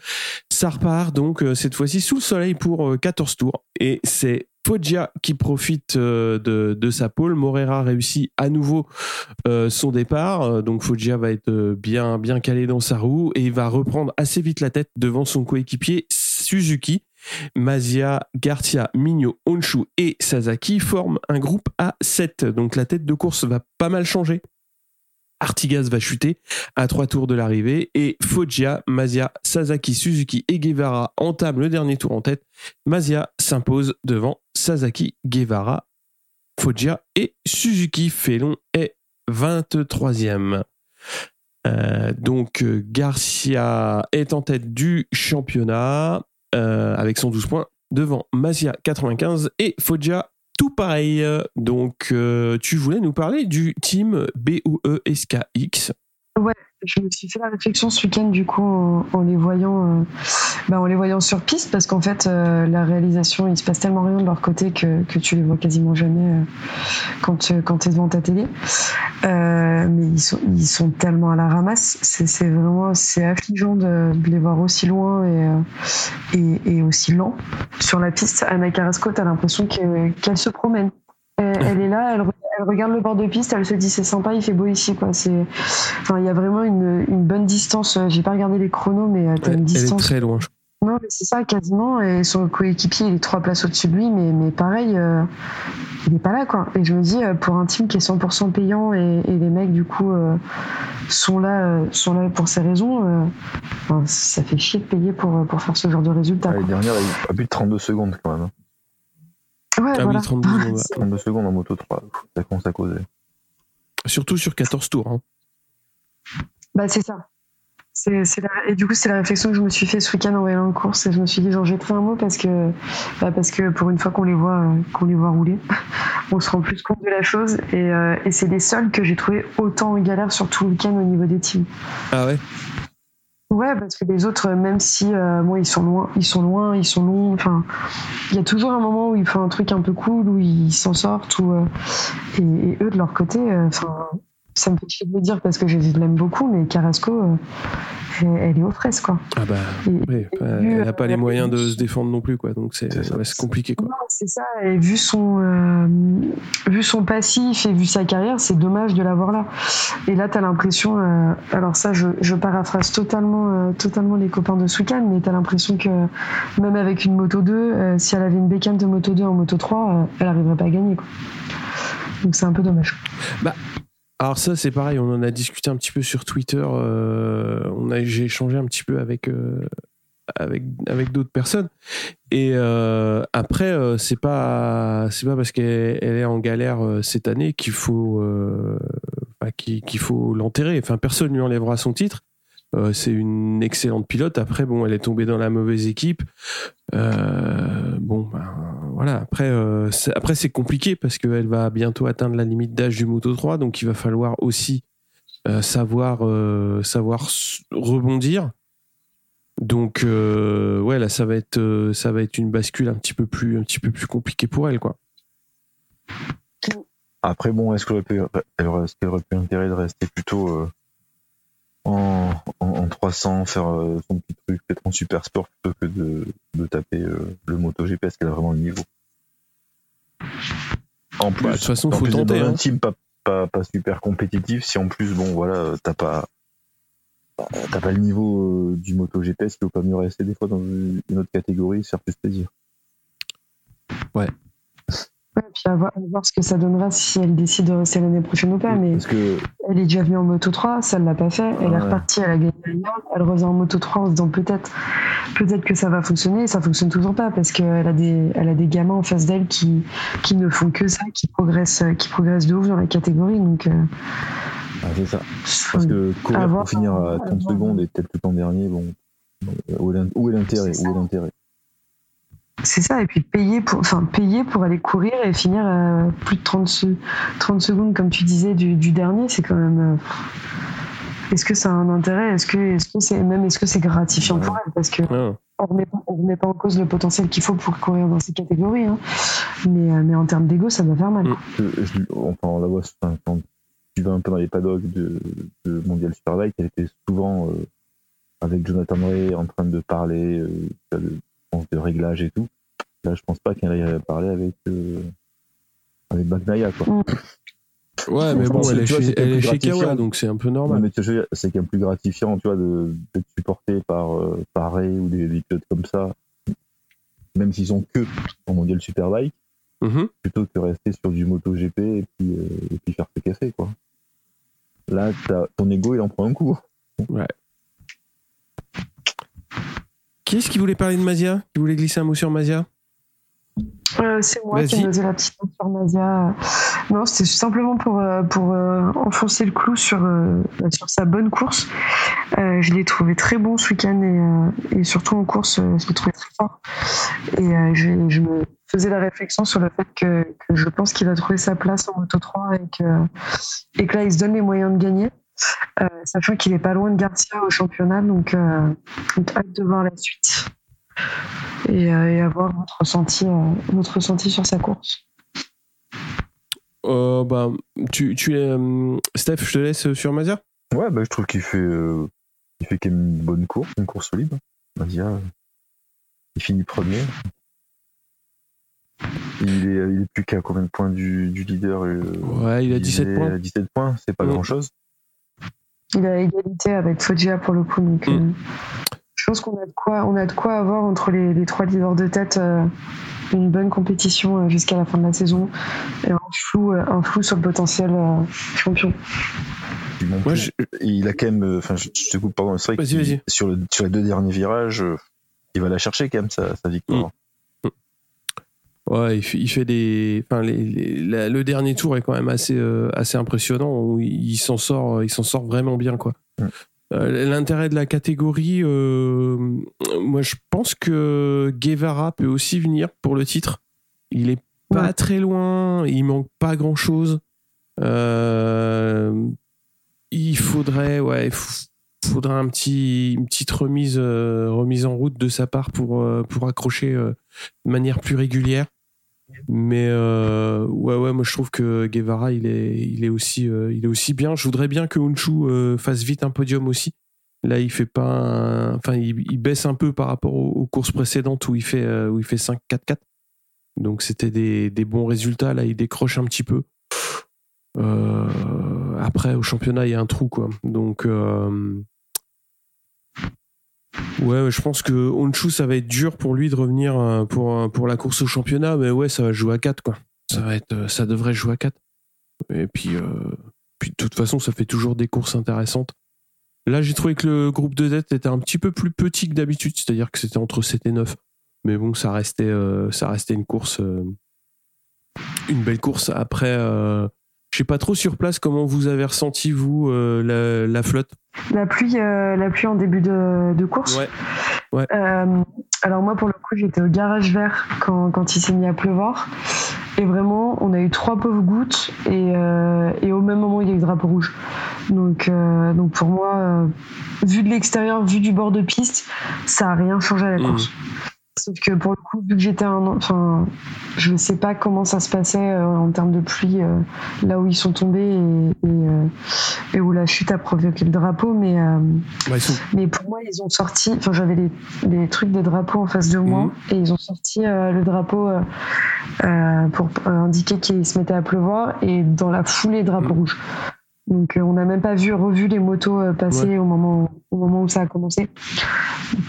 ça repart donc euh, cette fois-ci sous le soleil pour euh, 14 tours et c'est Foggia qui profite euh, de, sa pole Morera réussit à nouveau euh, son départ Euh, donc Foggia va être bien bien calé dans sa roue et va reprendre assez vite la tête devant son coéquipier Suzuki Mazia, Garcia, Migno, Honshu et Sasaki forment un groupe à 7. Donc la tête de course va pas mal changer. Artigas va chuter à trois tours de l'arrivée et Foggia, Mazia, Sasaki, Suzuki et Guevara entament le dernier tour en tête. Mazia s'impose devant Sasaki, Guevara, Foggia et Suzuki. Felon est 23e. Euh, donc euh, Garcia est en tête du championnat euh, avec 112 points devant Mazia 95 et Foggia tout pareil. Donc tu voulais nous parler du team E BOESKX. Je me suis fait la réflexion ce week-end du coup en, en les voyant, euh, bah, en les voyant sur piste parce qu'en fait euh, la réalisation il se passe tellement rien de leur côté que, que tu les vois quasiment jamais euh, quand euh, quand t'es devant ta télé. Euh, mais ils sont ils sont tellement à la ramasse, c'est vraiment c'est affligeant de, de les voir aussi loin et, euh, et et aussi lent sur la piste. Anna Carrasco, t'as l'impression que- qu'elle se promène. Elle, est là, elle, re- elle regarde le bord de piste, elle se dit c'est sympa, il fait beau ici quoi. C'est Enfin, il y a vraiment une, une bonne distance. J'ai pas regardé les chronos, mais euh, t'as Elle, une elle est distance. très loin. je Non, mais c'est ça, quasiment. Et son coéquipier, il est trois places au-dessus de lui, mais, mais pareil, euh, il est pas là, quoi. Et je me dis, euh, pour un team qui est 100% payant et, et les mecs, du coup, euh, sont, là, euh, sont là pour ces raisons, euh, enfin, ça fait chier de payer pour, pour faire ce genre de résultat. Ah, quoi. les dernières, il a plus de 32 secondes quand même. Ouais, Ah voilà. oui, 32 secondes, ouais. 32 secondes en moto 3, ça commence à causer. Surtout sur 14 tours. hein. Bah, c'est ça. La- et du coup, c'est la réflexion que je me suis fait ce week-end en voyant en course. Et je me suis dit, j'en jetterai un mot parce que, bah, parce que pour une fois qu'on les voit, euh, qu'on les voit rouler, on se rend plus compte de la chose. Et, euh, et c'est les seuls que j'ai trouvé autant en galère sur tout le week-end au niveau des teams. Ah ouais? Ouais, parce que les autres, même si euh, moi ils sont loin, ils sont loin, ils sont longs. Enfin, il y a toujours un moment où ils font un truc un peu cool, où ils s'en sortent, ou euh, et, et eux de leur côté, euh, enfin, ça me fait chier de le dire parce que je l'aime beaucoup, mais Carrasco, euh, elle, elle est aux fraises quoi. Ah bah, Et- oui, et bah, vu, elle n'a pas les euh, moyens de se défendre non plus, quoi. Donc c'est compliqué, quoi. C'est ça. Et vu son, euh, vu son passif et vu sa carrière, c'est dommage de l'avoir là. Et là, tu as l'impression. euh, alors, ça, je, je paraphrase totalement, euh, totalement les copains de ce week-end, mais tu as l'impression que même avec une moto 2, euh, si elle avait une bécane de moto 2 en moto 3, euh, elle n'arriverait pas à gagner. Quoi. Donc, c'est un peu dommage. Alors ça, c'est pareil, on en a discuté un petit peu sur Twitter. euh, j'ai échangé un petit peu avec euh, avec d'autres personnes. Et euh, après, c'est pas pas parce qu'elle elle est en galère cette année qu'il faut qu'il, faut l'enterrer. Enfin, personne lui enlèvera son titre. C'est une excellente pilote. Après, bon, elle est tombée dans la mauvaise équipe. Bon, ben, voilà. Après, euh, après c'est compliqué parce qu'elle va bientôt atteindre la limite d'âge du Moto 3, donc il va falloir aussi euh, savoir euh, savoir rebondir. Donc, ouais, là, ça va être ça va être une bascule un petit peu plus plus compliquée pour elle, quoi. Après, bon, est-ce qu'elle aurait pu, pu intérêt de rester plutôt en, en, en 300, faire son petit truc, peut-être en super sport, plutôt que de, de taper le MotoGP, est-ce qu'elle a vraiment le niveau En plus, Bah, de toute façon, en faut plus tenter, un hein. team pas, pas, pas super compétitif, si en plus, bon, voilà, t'as pas. T'as pas le niveau euh, du MotoGP, est-ce qu'il vaut pas mieux rester des fois dans une autre catégorie, se faire plus plaisir Ouais, puis à voir, à voir ce que ça donnera si elle décide de rester l'année prochaine ou pas. Mais Parce que Elle est déjà venue en moto 3, ça ne l'a pas fait. Elle est Ouais. repartie, elle a gagné. Elle revient en moto 3 en se disant peut-être peut-être que ça va fonctionner. Et ça fonctionne toujours pas parce qu'elle a des, elle a des gamins en face d'elle qui, qui ne font que ça, qui progressent, qui progressent de ouf dans la catégorie. Donc, euh, ah, c'est ça. Parce que courir pour finir à à 30 voir. secondes et peut-être tout en dernier, bon, où est l'intérêt? C'est est ça. c'est. Et puis payer pour, enfin, payer pour aller courir et finir à plus de 30, se- 30 secondes, comme tu disais, du, du dernier, c'est quand même. euh, Est-ce que ça a un intérêt? Est-ce que, est-ce que c'est même est-ce que c'est gratifiant pour elle? Parce que Ah. on remet, on remet pas en cause le potentiel qu'il faut pour courir dans ces catégories, hein. mais, euh, mais en termes d'ego, ça doit faire mal. Mm. Que je- Enfin, on la voit enfin, quand tu vas un peu dans les paddocks de, de Mondial Superbike, elle était souvent euh, avec Jonathan Ray en train de parler euh, de, je de réglage et tout. Là, je pense pas qu'elle aille parler avec, euh, avec Bagnaia, quoi. Mm. Ouais, mais bon, elle est chez, elle est plus chez Kawa, gratifiant. donc c'est un peu Ouais, normal. mais c'est quand même plus gratifiant, tu vois, de- d'être supporté par, euh, par Ray ou des, des pilotes comme ça, même s'ils sont que en mondial Superbike, Mhm. plutôt que rester sur du MotoGP et puis, euh, et puis faire se casser, quoi. Là, ton ego, il en prend un coup. Qui est-ce qui voulait parler de Mazia Qui voulait glisser un mot sur Mazia Euh, c'est moi qui ai osé la petite note sur Mazia. Non, c'était simplement pour, euh, pour euh, enfoncer le clou sur, bah, sur sa bonne course. Euh, je l'ai trouvé très bon ce week-end et, et surtout en course, je l'ai trouvé très fort. Et euh, je, je me faisais la réflexion sur le fait que, que je pense qu'il a trouvé sa place en Moto 3 et que, et que là, il se donne les moyens de gagner. Euh, sachant qu'il est pas loin de Garcia au championnat, donc, euh, donc hâte de voir la suite et, euh, et avoir votre ressenti, euh, votre ressenti sur sa course. Euh, bah, tu, tu es. euh, Steph, je te laisse sur Mazia Ouais, bah, je trouve qu'il fait, euh, il fait quand même une bonne course, une course solide. Mazia, euh, il finit premier. Il est, il est plus qu'à combien de points du, du leader euh, Ouais, il a 17 est points. à 17 points, c'est pas Mm. grand chose. Il a égalité avec Foggia pour le coup, donc Mm. euh, je pense qu'on a de quoi, on a de quoi avoir entre les, les trois leaders de tête euh, une bonne compétition euh, jusqu'à la fin de la saison et un flou, euh, un flou sur le potentiel euh, champion. Il a quand même, enfin, je, je te coupe, pardon, c'est vrai sur, le, sur les deux derniers virages, euh, il va la chercher quand même, sa, sa victoire. Ouais, il fait, il fait des. Enfin, les, les- la- le dernier tour est quand même assez, euh, assez impressionnant. où il s'en sort, il s'en sort vraiment bien, quoi. Ouais. Euh, L'intérêt de la catégorie, euh, moi je pense que Guevara peut aussi venir pour le titre. Il est pas très loin, il manque pas grand chose. il faudrait, ouais, faudrait un petit, une petite remise, euh, remise en route de sa part pour, euh, pour accrocher euh, de manière plus régulière. Mais euh, ouais, ouais, moi je trouve que Guevara, il est, il est aussi, euh, il est aussi bien. Je voudrais bien que Honshu euh, fasse vite un podium aussi. Là, il fait pas, enfin, il, baisse un peu par rapport aux, aux courses précédentes où il fait, euh, où il fait 5-4-4. Donc c'était des, des bons résultats. Là, il décroche un petit peu. Après, au championnat, il y a un trou, quoi. Donc, ouais, je pense que Honshu, ça va être dur pour lui de revenir euh, pour, euh, pour la course au championnat, mais ouais, ça va jouer à 4, quoi. Euh, ça devrait jouer à 4. Et puis, de toute façon, ça fait toujours des courses intéressantes. Là, j'ai trouvé que le groupe de tête était un petit peu plus petit que d'habitude, c'est-à-dire que c'était entre 7 et 9. Mais bon, ça restait, une course, une belle course. Après, je sais pas trop sur place comment vous avez ressenti, vous, euh, la, la flotte? La pluie, euh, la pluie en début de, de course. Ouais. Euh, alors moi, pour le coup, j'étais au garage vert quand, quand il s'est mis à pleuvoir. Et vraiment, on a eu trois pauvres gouttes et, euh, et au même moment, il y a eu le drapeau rouge. Donc, euh, donc pour moi, euh, vu de l'extérieur, vu du bord de piste, ça a rien changé à la Mhm. course. Sauf que pour le coup, vu que j'étais un, enfin, je ne sais pas comment ça se passait euh, en termes de pluie euh, là où ils sont tombés et, et, euh, et où la chute a provoqué le drapeau, mais euh, mais pour moi, ils ont sorti. Enfin, j'avais les, les trucs des drapeaux en face de moi Mhm. et ils ont sorti euh, le drapeau euh, pour indiquer qu'il se mettait à pleuvoir et dans la foulée, drapeau Mhm. rouge. Donc, euh, on n'a même pas vu, revu les motos euh, passer Ouais. au, moment, au moment où ça a commencé.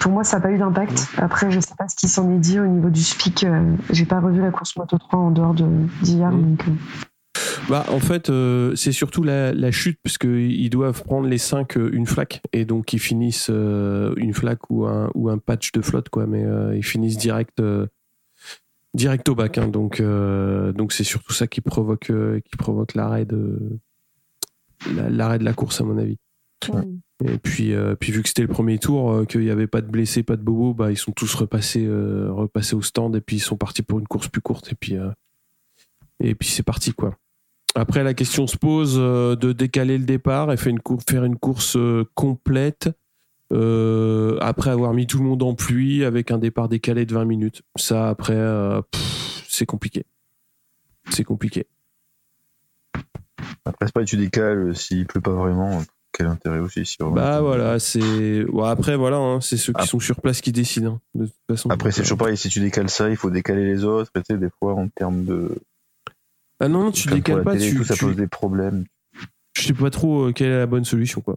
Pour moi, ça n'a pas eu d'impact. Après, je sais pas ce qui s'en est dit au niveau du speak. Euh, J'ai pas revu la course moto 3 en dehors de- d'hier. Euh, Bah, en fait, euh, c'est surtout la, la chute, parce qu'ils doivent prendre les 5 une flaque, et donc ils finissent euh, une flaque ou un, ou un patch de flotte, quoi, mais ils finissent direct, direct au bac. hein. donc, donc c'est surtout ça qui provoque, qui provoque l'arrêt de, l'arrêt de la course, à mon avis. Et puis, euh, puis vu que c'était le premier tour, euh, qu'il n'y avait pas de blessés, pas de bobos, bah, ils sont tous repassés, euh, repassés au stand, et puis ils sont partis pour une course plus courte, et puis, euh, et puis c'est parti, quoi. Après, la question se pose euh, de décaler le départ et faire une, cour- faire une course complète euh, après avoir mis tout le monde en pluie avec un départ décalé de 20 minutes. Ça, après, euh, c'est compliqué. C'est compliqué. Après, c'est pas tu décales euh, s'il pleut pas vraiment. Quel intérêt aussi si Bah voilà, c'est. Après, voilà, hein, c'est ceux qui sont sur place qui décident. hein, de toute façon. Après, c'est toujours pareil. Si tu décales ça, il faut décaler les autres. Tu sais, des fois, en termes de. Ah non, non, tu comme décales pas, télé tu. tout, ça tu- pose des problèmes. Je sais pas trop euh, quelle est la bonne solution, quoi.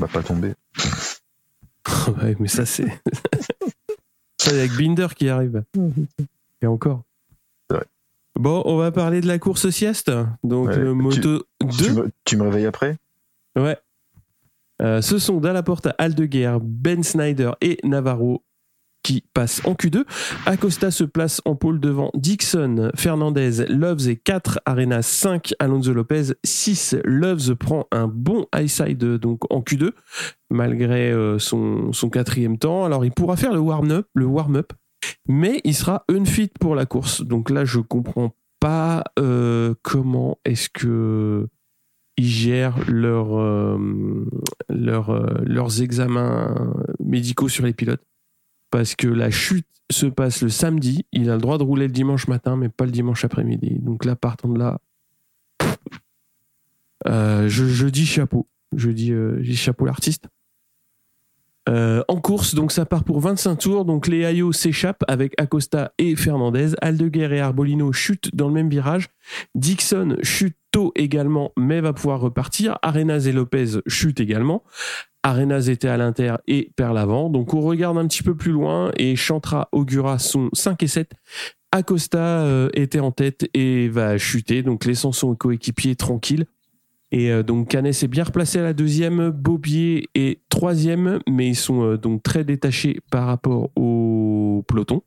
Va pas tomber. ouais, mais ça, c'est. ça, il y a que Binder qui arrive. Et encore. Bon, on va parler de la course sieste. Donc, Ouais, le tu- Moto 2. Tu me, tu me réveilles après? Ouais. Euh, ce sont Dallaporta, Aldeguer, Ben Snyder et Navarro qui passent en Q2. Acosta se place en pôle devant Dixon, Fernandez, Loves et 4, Arenas 5, Alonso Lopez 6. Loves prend un bon high side donc en Q2 malgré euh, son, son quatrième temps. Alors il pourra faire le warm-up, le warm-up, mais il sera unfit pour la course. Donc là je comprends pas euh, comment est-ce que ils gèrent euh, euh, leurs examens médicaux sur les pilotes. Parce que la chute se passe le samedi, il a le droit de rouler le dimanche matin, mais pas le dimanche après-midi. Donc là, partant de là, je, dis chapeau. Je dis, je dis chapeau l'artiste. Euh, en course, donc ça part pour 25 tours. Donc les Ayo s'échappent avec Acosta et Fernandez. Aldeguer et Arbolino chutent dans le même virage. Dixon chute tôt également, mais va pouvoir repartir. Arenas et Lopez chutent également. Arenas était à l'inter et perd l'avant. Donc on regarde un petit peu plus loin et Chantra Augura sont 5 et 7. Acosta euh, était en tête et va chuter. Donc laissant son coéquipier tranquille. Et euh, donc Canet s'est bien replacé à la deuxième, Bobier est troisième, mais ils sont euh, donc très détachés par rapport au peloton.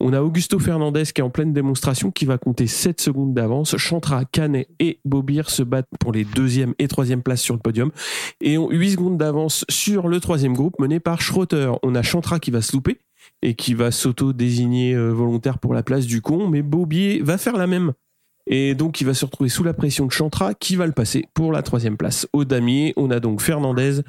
On a Augusto Fernandez qui est en pleine démonstration, qui va compter 7 secondes d'avance. Chantra, Canet et Bobir se battent pour les deuxième et troisième places sur le podium et ont 8 secondes d'avance sur le troisième groupe mené par Schroeter. On a Chantra qui va se louper et qui va s'auto-désigner euh, volontaire pour la place du con, mais Bobier va faire la même. Et donc, il va se retrouver sous la pression de Chantra, qui va le passer pour la troisième place. Au damier, on a donc Fernandez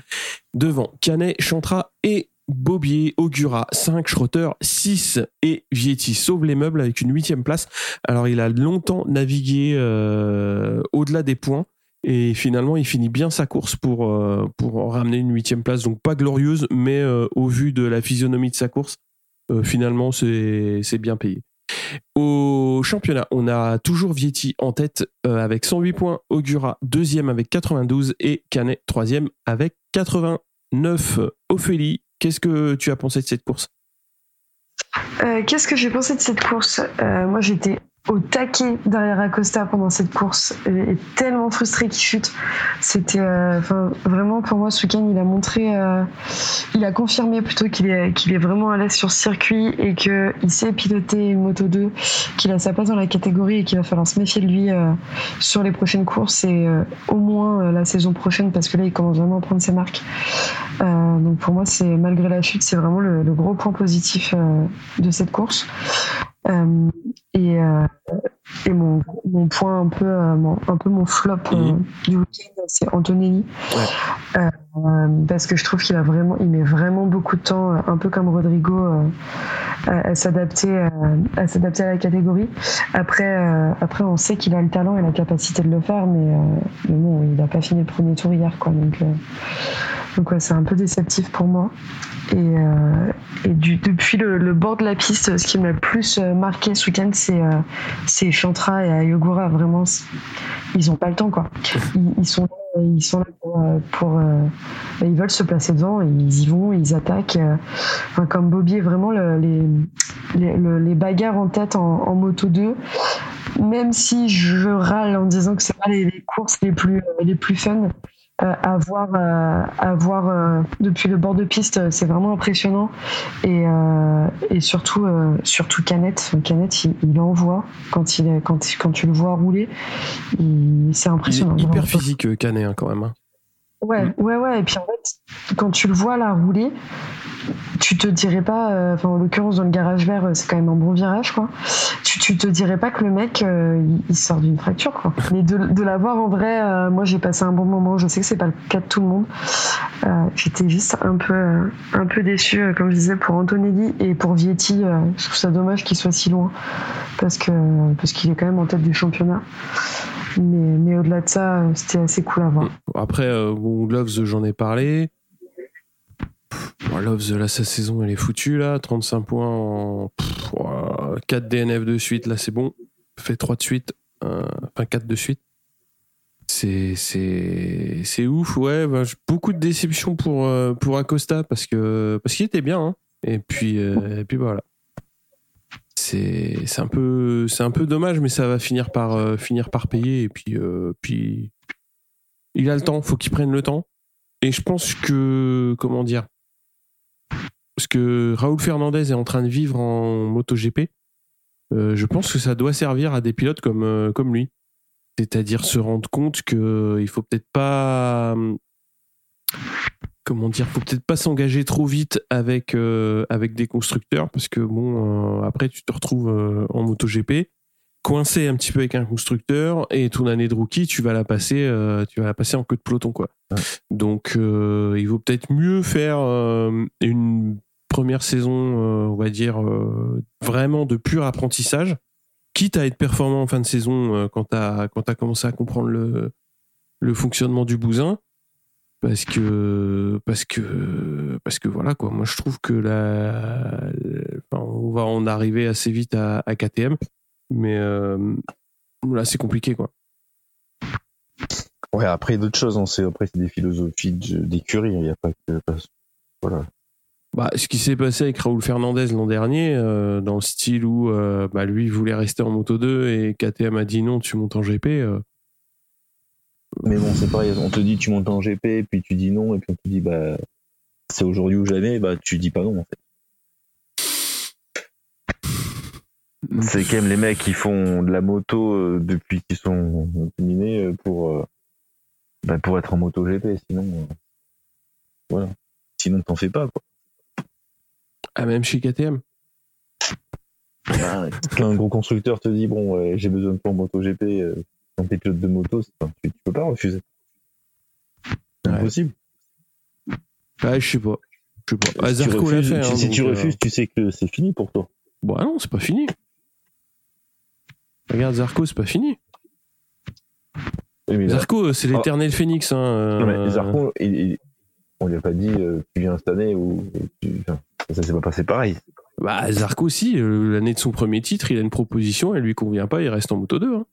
devant Canet, Chantra et Bobier, Augura 5, Schroeter 6 et Vietti sauve les meubles avec une huitième place. Alors, il a longtemps navigué euh, au-delà des points. Et finalement, il finit bien sa course pour, euh, ramener une huitième place. Donc pas glorieuse, mais euh, au vu de la physionomie de sa course, finalement, c'est bien payé. Au championnat, on a toujours Vietti en tête avec 108 points, Augura deuxième avec 92 et Canet troisième avec 89. Ophélie, qu'est-ce que tu as pensé de cette course? Qu'est-ce que j'ai pensé de cette course? Moi, j'étais au taquet derrière Acosta pendant cette course et, tellement frustré qu'il chute. C'était euh, vraiment pour moi ce week-end il a montré, euh, il a confirmé plutôt qu'il est, qu'il est vraiment à l'aise sur ce circuit et qu'il sait piloter une moto 2, qu'il a sa place dans la catégorie et qu'il va falloir se méfier de lui euh, sur les prochaines courses et au moins la saison prochaine parce que là il commence vraiment à prendre ses marques. donc pour moi c'est malgré la chute c'est vraiment le, le, gros point positif de cette course. Euh, et, euh, et mon, mon, point un peu, euh, mon, un peu mon flop mhm. du week-end, c'est Antonelli. parce que je trouve qu'il a vraiment, il met vraiment beaucoup de temps, un peu comme Rodrigo, à, s'adapter, à s'adapter à la catégorie. Après, après, on sait qu'il a le talent et la capacité de le faire, mais, mais bon, il n'a pas fini le premier tour hier, quoi. Donc, donc ouais, c'est un peu déceptif pour moi. Et, euh, depuis le, bord de la piste, ce qui m'a le plus euh, marqué ce week-end, c'est euh, Chantra et Ayogura. Vraiment, ils ont pas le temps quoi. Ils, ils sont là pour, euh, euh, ils veulent se placer devant ils y vont, ils attaquent. Enfin, comme Bobby, vraiment le, les, bagarres en tête en, en, moto 2. Même si je râle en disant que c'est pas les, les, courses les plus les plus fun, euh, à voir, euh, à voir euh, depuis le bord de piste, c'est vraiment impressionnant. Et, et surtout, surtout Canette, Canette, il, il, envoie quand, il quand, quand tu le vois rouler. C'est impressionnant. Il est hyper physique, Canet, hein, quand même. Hein. Ouais, mm. ouais, ouais. Et puis en fait, quand tu le vois là rouler, tu te dirais pas, euh, en l'occurrence dans le garage vert, euh, c'est quand même un bon virage, quoi. Tu, tu te dirais pas que le mec, euh, il, sort d'une fracture, quoi. Mais de, l'avoir en vrai, moi j'ai passé un bon moment. Je sais que c'est pas le cas de tout le monde. J'étais juste un peu, un peu déçu, comme je disais, pour Antonelli et pour Vietti. je trouve ça dommage qu'il soit si loin parce que parce qu'il est quand même en tête du championnat. Mais, au-delà de ça, c'était assez cool à voir. Après, Loves, j'en ai parlé. Loves, là, sa saison, elle est foutue, là. 35 points en 4 DNF de suite, là, c'est bon. Fait 3 de suite. Euh, enfin, 4 de suite. C'est, c'est, c'est ouf, ouais. Ben, beaucoup de déception pour, euh, pour Acosta parce que, parce qu'il était bien, hein. Et puis, euh, et puis voilà. C'est, c'est un peu, c'est un peu dommage, mais ça va finir par, finir par payer. Et puis, puis, il a le temps, faut qu'il prenne le temps. Et je pense que, comment dire, ce que Raoul Fernandez est en train de vivre en MotoGP, euh, je pense que ça doit servir à des pilotes comme, euh, comme lui. C'est-à-dire se rendre compte que euh, il faut peut-être pas comment dire, faut peut-être pas s'engager trop vite avec avec des constructeurs parce que bon après tu te retrouves en MotoGP coincé un petit peu avec un constructeur et ton année de rookie tu vas la passer tu vas la passer en queue de peloton quoi. Donc il vaut peut-être mieux faire une première saison, euh, on va dire, euh, vraiment de pur apprentissage, quitte à être performant en fin de saison euh, quand tu as, commencé à comprendre le, fonctionnement du bousin. Parce que, parce que, parce que voilà, quoi. Moi, je trouve que là, on va en arriver assez vite à, KTM, mais là, c'est compliqué, quoi. Ouais, après, d'autres choses, on sait, après, c'est des philosophies d'écurie, il n'y a pas que, voilà. Bah, ce qui s'est passé avec Raoul Fernandez l'an dernier, euh, dans le style où euh, bah, lui voulait rester en moto 2 et KTM a dit non, tu montes en GP. Euh, Mais bon, c'est pareil, on te dit tu montes en GP, puis tu dis non, et puis on te dit bah c'est aujourd'hui ou jamais, bah tu dis pas non en fait. C'est quand même les mecs qui font de la moto euh, depuis qu'ils sont terminés euh, pour, euh, bah, pour être en moto GP, sinon euh, voilà. Sinon t'en fais pas quoi. Ah, même chez KTM. Bah, Quand un gros constructeur te dit bon ouais, j'ai besoin de toi en moto GP euh, quand t'es pilote de moto, enfin, tu, tu peux pas refuser. C'est Ouais. impossible. Ah, je sais pas. Je sais pas. Ah, si tu Zarco refuses, fait. hein, si donc, tu euh, refuses, tu sais que c'est fini pour toi. Bon, ah non, c'est pas fini. Regarde, Zarco, c'est pas fini. Oui, mais là- Zarco, c'est l'éternel phénix. Hein, euh, Non, mais Zarco, il- il- on lui a pas dit euh, tu viens cette année ou tu- enfin, ça s'est pas passé pareil. Bah, Zarco aussi, euh, l'année de son premier titre, il a une proposition, elle lui convient pas, il reste en moto 2. hein.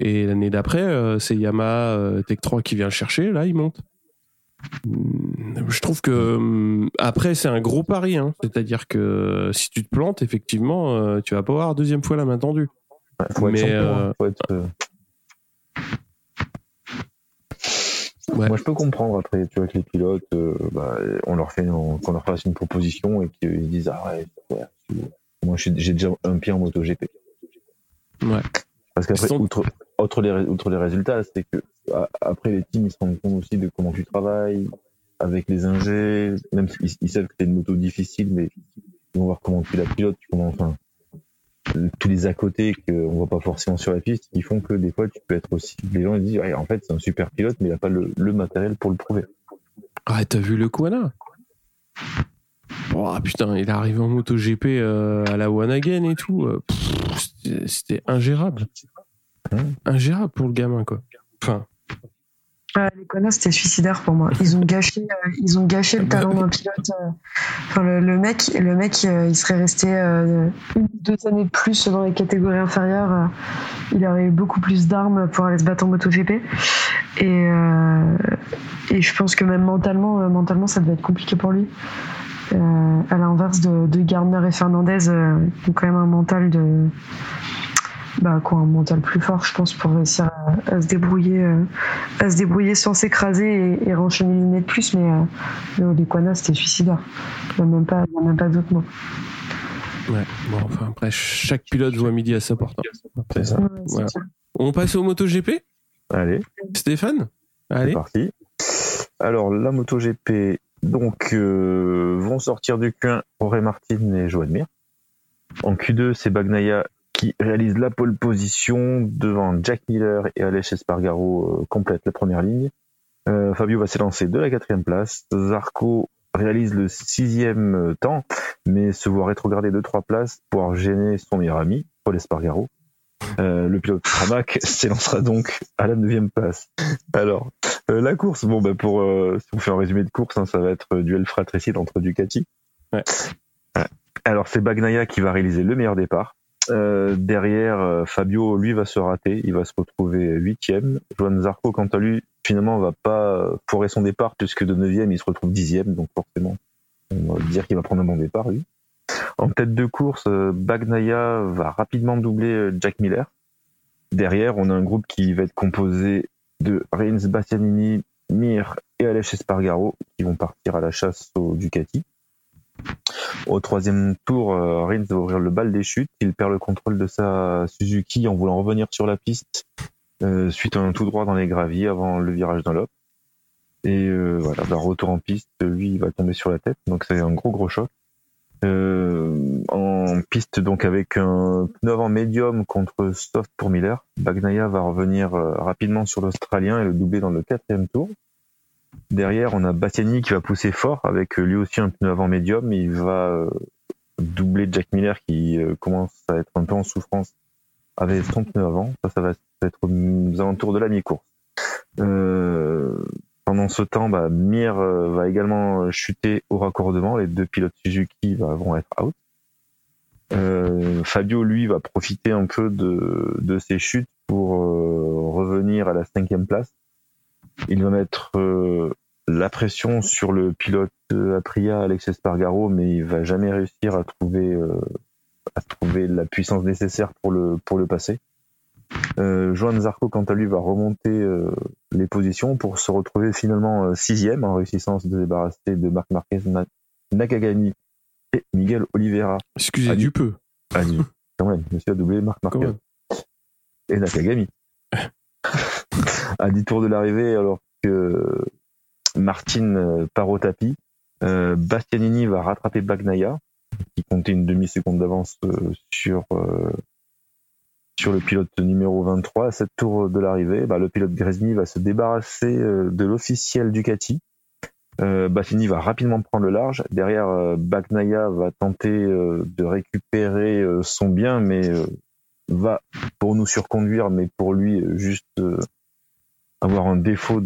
Et l'année d'après, euh, c'est Yamaha euh, Tech 3 qui vient le chercher, là, il monte. Hum, Je trouve que hum, après c'est un gros pari, hein. c'est-à-dire que si tu te plantes, effectivement, tu vas pas avoir deuxième fois la main tendue. Ouais, faut Mais, euh, hein, faut être, Ouais. Moi, je peux comprendre après, tu vois, que les pilotes, euh, bah, on leur fait, qu'on leur fasse une proposition et qu'ils disent ah ouais, ouais, moi j'ai déjà un pied en moto GP. Ouais. Parce qu'après, outre, outre, les, outre les résultats, c'est que après les teams ils se rendent compte aussi de comment tu travailles avec les ingés, même s'ils ils savent que c'est une moto difficile, mais ils vont voir comment tu la pilotes, comment, enfin, tous les à côté qu'on voit pas forcément sur la piste, qui font que des fois tu peux être aussi. Les gens ils disent ouais, en fait c'est un super pilote, mais il a pas le, le matériel pour le prouver. Ah, t'as vu le Kwana? Oh putain, il est arrivé en moto GP euh, à la One Again et tout. euh, pff, c'était- ingérable. Hum. Ingérable pour le gamin, quoi. Enfin, Les connasses, c'était suicidaire pour moi. Ils ont gâché, euh, ils ont gâché le talent d'un pilote. euh. Le, mec, le mec, euh, il serait resté une ou deux années de plus dans les catégories inférieures. il aurait eu beaucoup plus d'armes pour aller se battre en MotoGP. Et, et je pense que même mentalement, mentalement, ça devait être compliqué pour lui. À l'inverse de, Gardner et Fernandez, qui ont quand même un mental de, bah quoi, un mental plus fort, je pense, pour réussir à, à se débrouiller, euh, à se débrouiller sans s'écraser et, et renchaîner une de plus. Mais euh, le- les Quanas, c'était suicidaire. Il n'y a même pas, il y a même pas d'autre mot. ouais. Bon, enfin, après, chaque pilote voit midi à sa porte. hein. C'est ça. Ouais, Voilà. c'est ça. On passe au MotoGP? Allez, Stéphane? C'est Allez. parti. Alors la MotoGP, donc euh, vont sortir du Q1 Jorge Martin et Joan Mir. En Q2, c'est Bagnaia qui réalise la pole position devant Jack Miller et Aleix Espargaro euh, complète la première ligne. Euh, Fabio va s'élancer de la quatrième place. Zarco réalise le sixième euh, temps, mais se voit rétrograder de trois places pour gêner son meilleur ami, Paul Espargaro. Euh, le pilote Pramac s'élancera donc à la neuvième place. Alors, euh, la course, bon, bah pour si on fait un résumé de course, hein, ça va être duel fratricide entre Ducati. Ouais. Ouais. Alors, c'est Bagnaia qui va réaliser le meilleur départ. Euh, derrière, euh, Fabio, lui, va se rater. Il va se retrouver huitième. Joan Zarco, quant à lui, finalement, va pas euh, foirer son départ puisque de neuvième, il se retrouve dixième. Donc, forcément, on va dire qu'il va prendre un bon départ, lui. En tête de course, euh, Bagnaia va rapidement doubler euh, Jack Miller. Derrière, on a un groupe qui va être composé de Rins Bastianini, Mir et Aleix Espargaro qui vont partir à la chasse au Ducati. Au troisième tour, euh, Rins va ouvrir le bal des chutes. Il perd le contrôle de sa Suzuki en voulant revenir sur la piste euh, suite à un tout droit dans les graviers avant le virage d'un lobe. Et euh, voilà, d'un retour en piste, lui, il va tomber sur la tête. Donc c'est un gros gros choc. En piste donc avec un pneu avant médium contre soft pour Miller. Bagnaia va revenir rapidement sur l'Australien et le doubler dans le quatrième tour. Derrière, on a Bastiani qui va pousser fort avec euh, lui aussi un pneu avant médium. Il va euh, doubler Jack Miller qui euh, commence à être un peu en souffrance avec son pneu avant. Ça, ça va être aux alentours de la mi-course. Pendant ce temps, bah, Mir va également chuter au raccordement. Les deux pilotes Suzuki va- vont être out. Fabio, lui, va profiter un peu de, ses chutes pour revenir à la cinquième place. Il va mettre euh, la pression sur le pilote euh, Aprilia, Alex Espargaro, mais il va jamais réussir à trouver, euh, à trouver la puissance nécessaire pour le, pour le passer. Euh, Joan Zarco, quant à lui, va remonter euh, les positions pour se retrouver finalement euh, sixième en réussissant à se débarrasser de Marc Marquez, Nakagami et Miguel Oliveira. Excusez du peu. Quand même, monsieur a doublé Marc Marquez et Nakagami. À 10 tours de l'arrivée, alors que Martine part au tapis, Bastianini va rattraper Bagnaia, qui comptait une demi-seconde d'avance sur sur le pilote numéro 23. À cette tour de l'arrivée, bah, le pilote Grezny va se débarrasser euh, de l'officiel Ducati. Euh, Bassini va rapidement prendre le large. Derrière, euh, Bagnaia va tenter euh, de récupérer son bien, mais va pour nous surconduire, mais pour lui juste avoir un défaut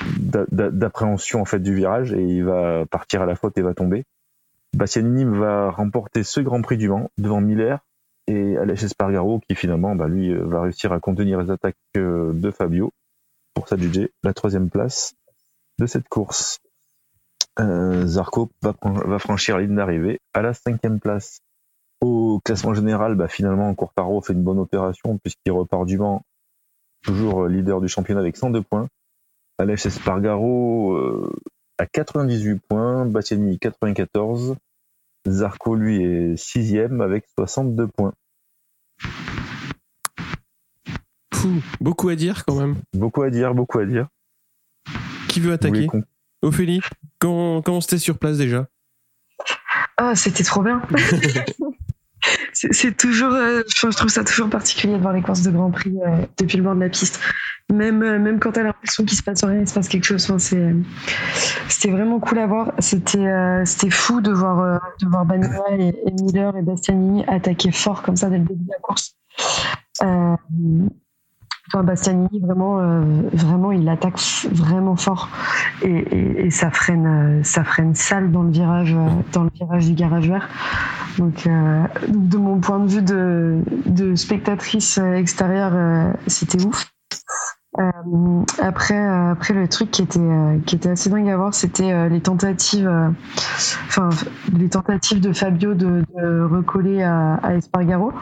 d'appréhension en fait du virage et il va partir à la faute et va tomber. Bastianini va remporter ce Grand Prix du Mans devant Miller, et Alex Espargaro qui finalement bah, lui euh, va réussir à contenir les attaques euh, de Fabio pour s'adjuger la troisième place de cette course. Euh, Zarco va, franchir la ligne d'arrivée à la cinquième place. Au classement général, bah, finalement Quartaro fait une bonne opération puisqu'il repart du vent toujours leader du championnat avec 102 points. Alex Espargaro euh, à 98 points, Bastiani 94, Zarco, lui, est sixième avec 62 points. beaucoup à dire quand même. Beaucoup à dire, beaucoup à dire. Qui veut attaquer Ophélie, comment, comment c'était sur place déjà? Ah, c'était trop bien. c'est toujours, euh, je trouve ça toujours particulier de voir les courses de Grand Prix euh, depuis le bord de la piste. Même, euh, même quand t'as l'impression qu'il se passe rien, il se passe quelque chose. Enfin, c'est, c'était vraiment cool à voir. C'était, c'était fou de voir, de voir et, Miller et Bastianini attaquer fort comme ça dès le début de la course. Bastianini, vraiment, euh, vraiment, il attaque vraiment fort et, ça freine, euh, ça freine sale dans le virage, euh, dans le virage du garage vert. Donc, de mon point de vue de, de spectatrice extérieure, c'était ouf. Euh, après, euh, après le truc qui était euh, qui était assez dingue à voir, c'était les tentatives, enfin les tentatives de Fabio de, de recoller à, à Espargaro,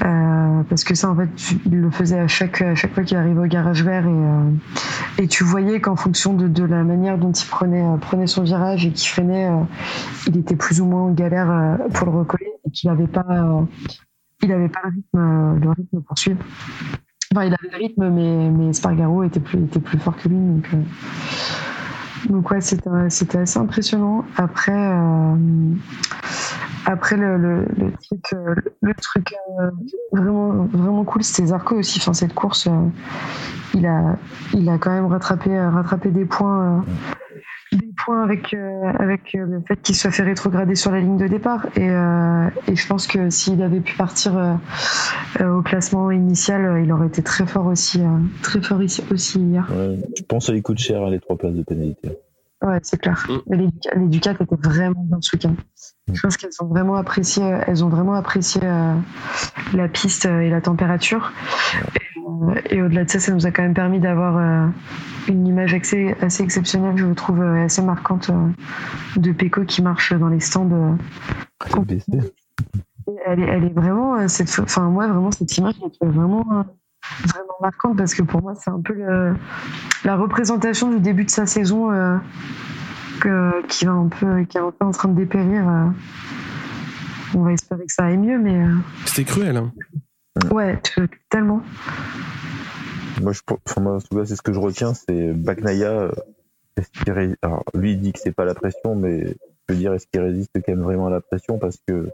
parce que ça en fait il le faisait à chaque à chaque fois qu'il arrivait au garage vert et et tu voyais qu'en fonction de, de la manière dont il prenait prenait son virage et qu'il freinait, il était plus ou moins en galère pour le recoller et qu'il n'avait pas il avait pas le rythme le rythme pour suivre il avait le rythme, mais, mais Spargaro était plus, était plus fort que lui. Donc, euh, donc ouais, c'était, c'était assez impressionnant. Après, euh, après le, le, truc, euh, le truc vraiment, vraiment cool, c'était Zarco aussi. Enfin, cette course, il, a, il a quand même rattrapé, rattrapé des points des points avec, euh, avec euh, le fait qu'il soit fait rétrograder sur la ligne de départ. Et, euh, et je pense que s'il avait pu partir au classement initial, il aurait été très fort aussi, très fort aussi hier. je pense lui coûte cher les trois places de pénalité. Ouais, c'est clair. Mm. Les, les Ducats étaient vraiment dans ce week-end. Je pense qu'elles ont vraiment apprécié, elles ont vraiment apprécié la piste et la température. Et, au-delà de ça, ça nous a quand même permis d'avoir une image assez, assez exceptionnelle, je trouve euh, assez marquante euh, de Peko qui marche dans les stands. Euh, elle est, elle est vraiment cette, enfin moi vraiment cette image est vraiment vraiment marquante parce que pour moi c'est un peu la représentation du début de sa saison que, qui va un peu qui est un peu en train de dépérir. on va espérer que ça aille mieux, mais c'était cruel. Hein. Ouais, tellement. Moi, je, moi, c'est ce que je retiens, c'est Baknaya. Euh, alors, lui, il dit que c'est pas la pression, mais je veux dire, est-ce qu'il résiste quand même vraiment à la pression parce que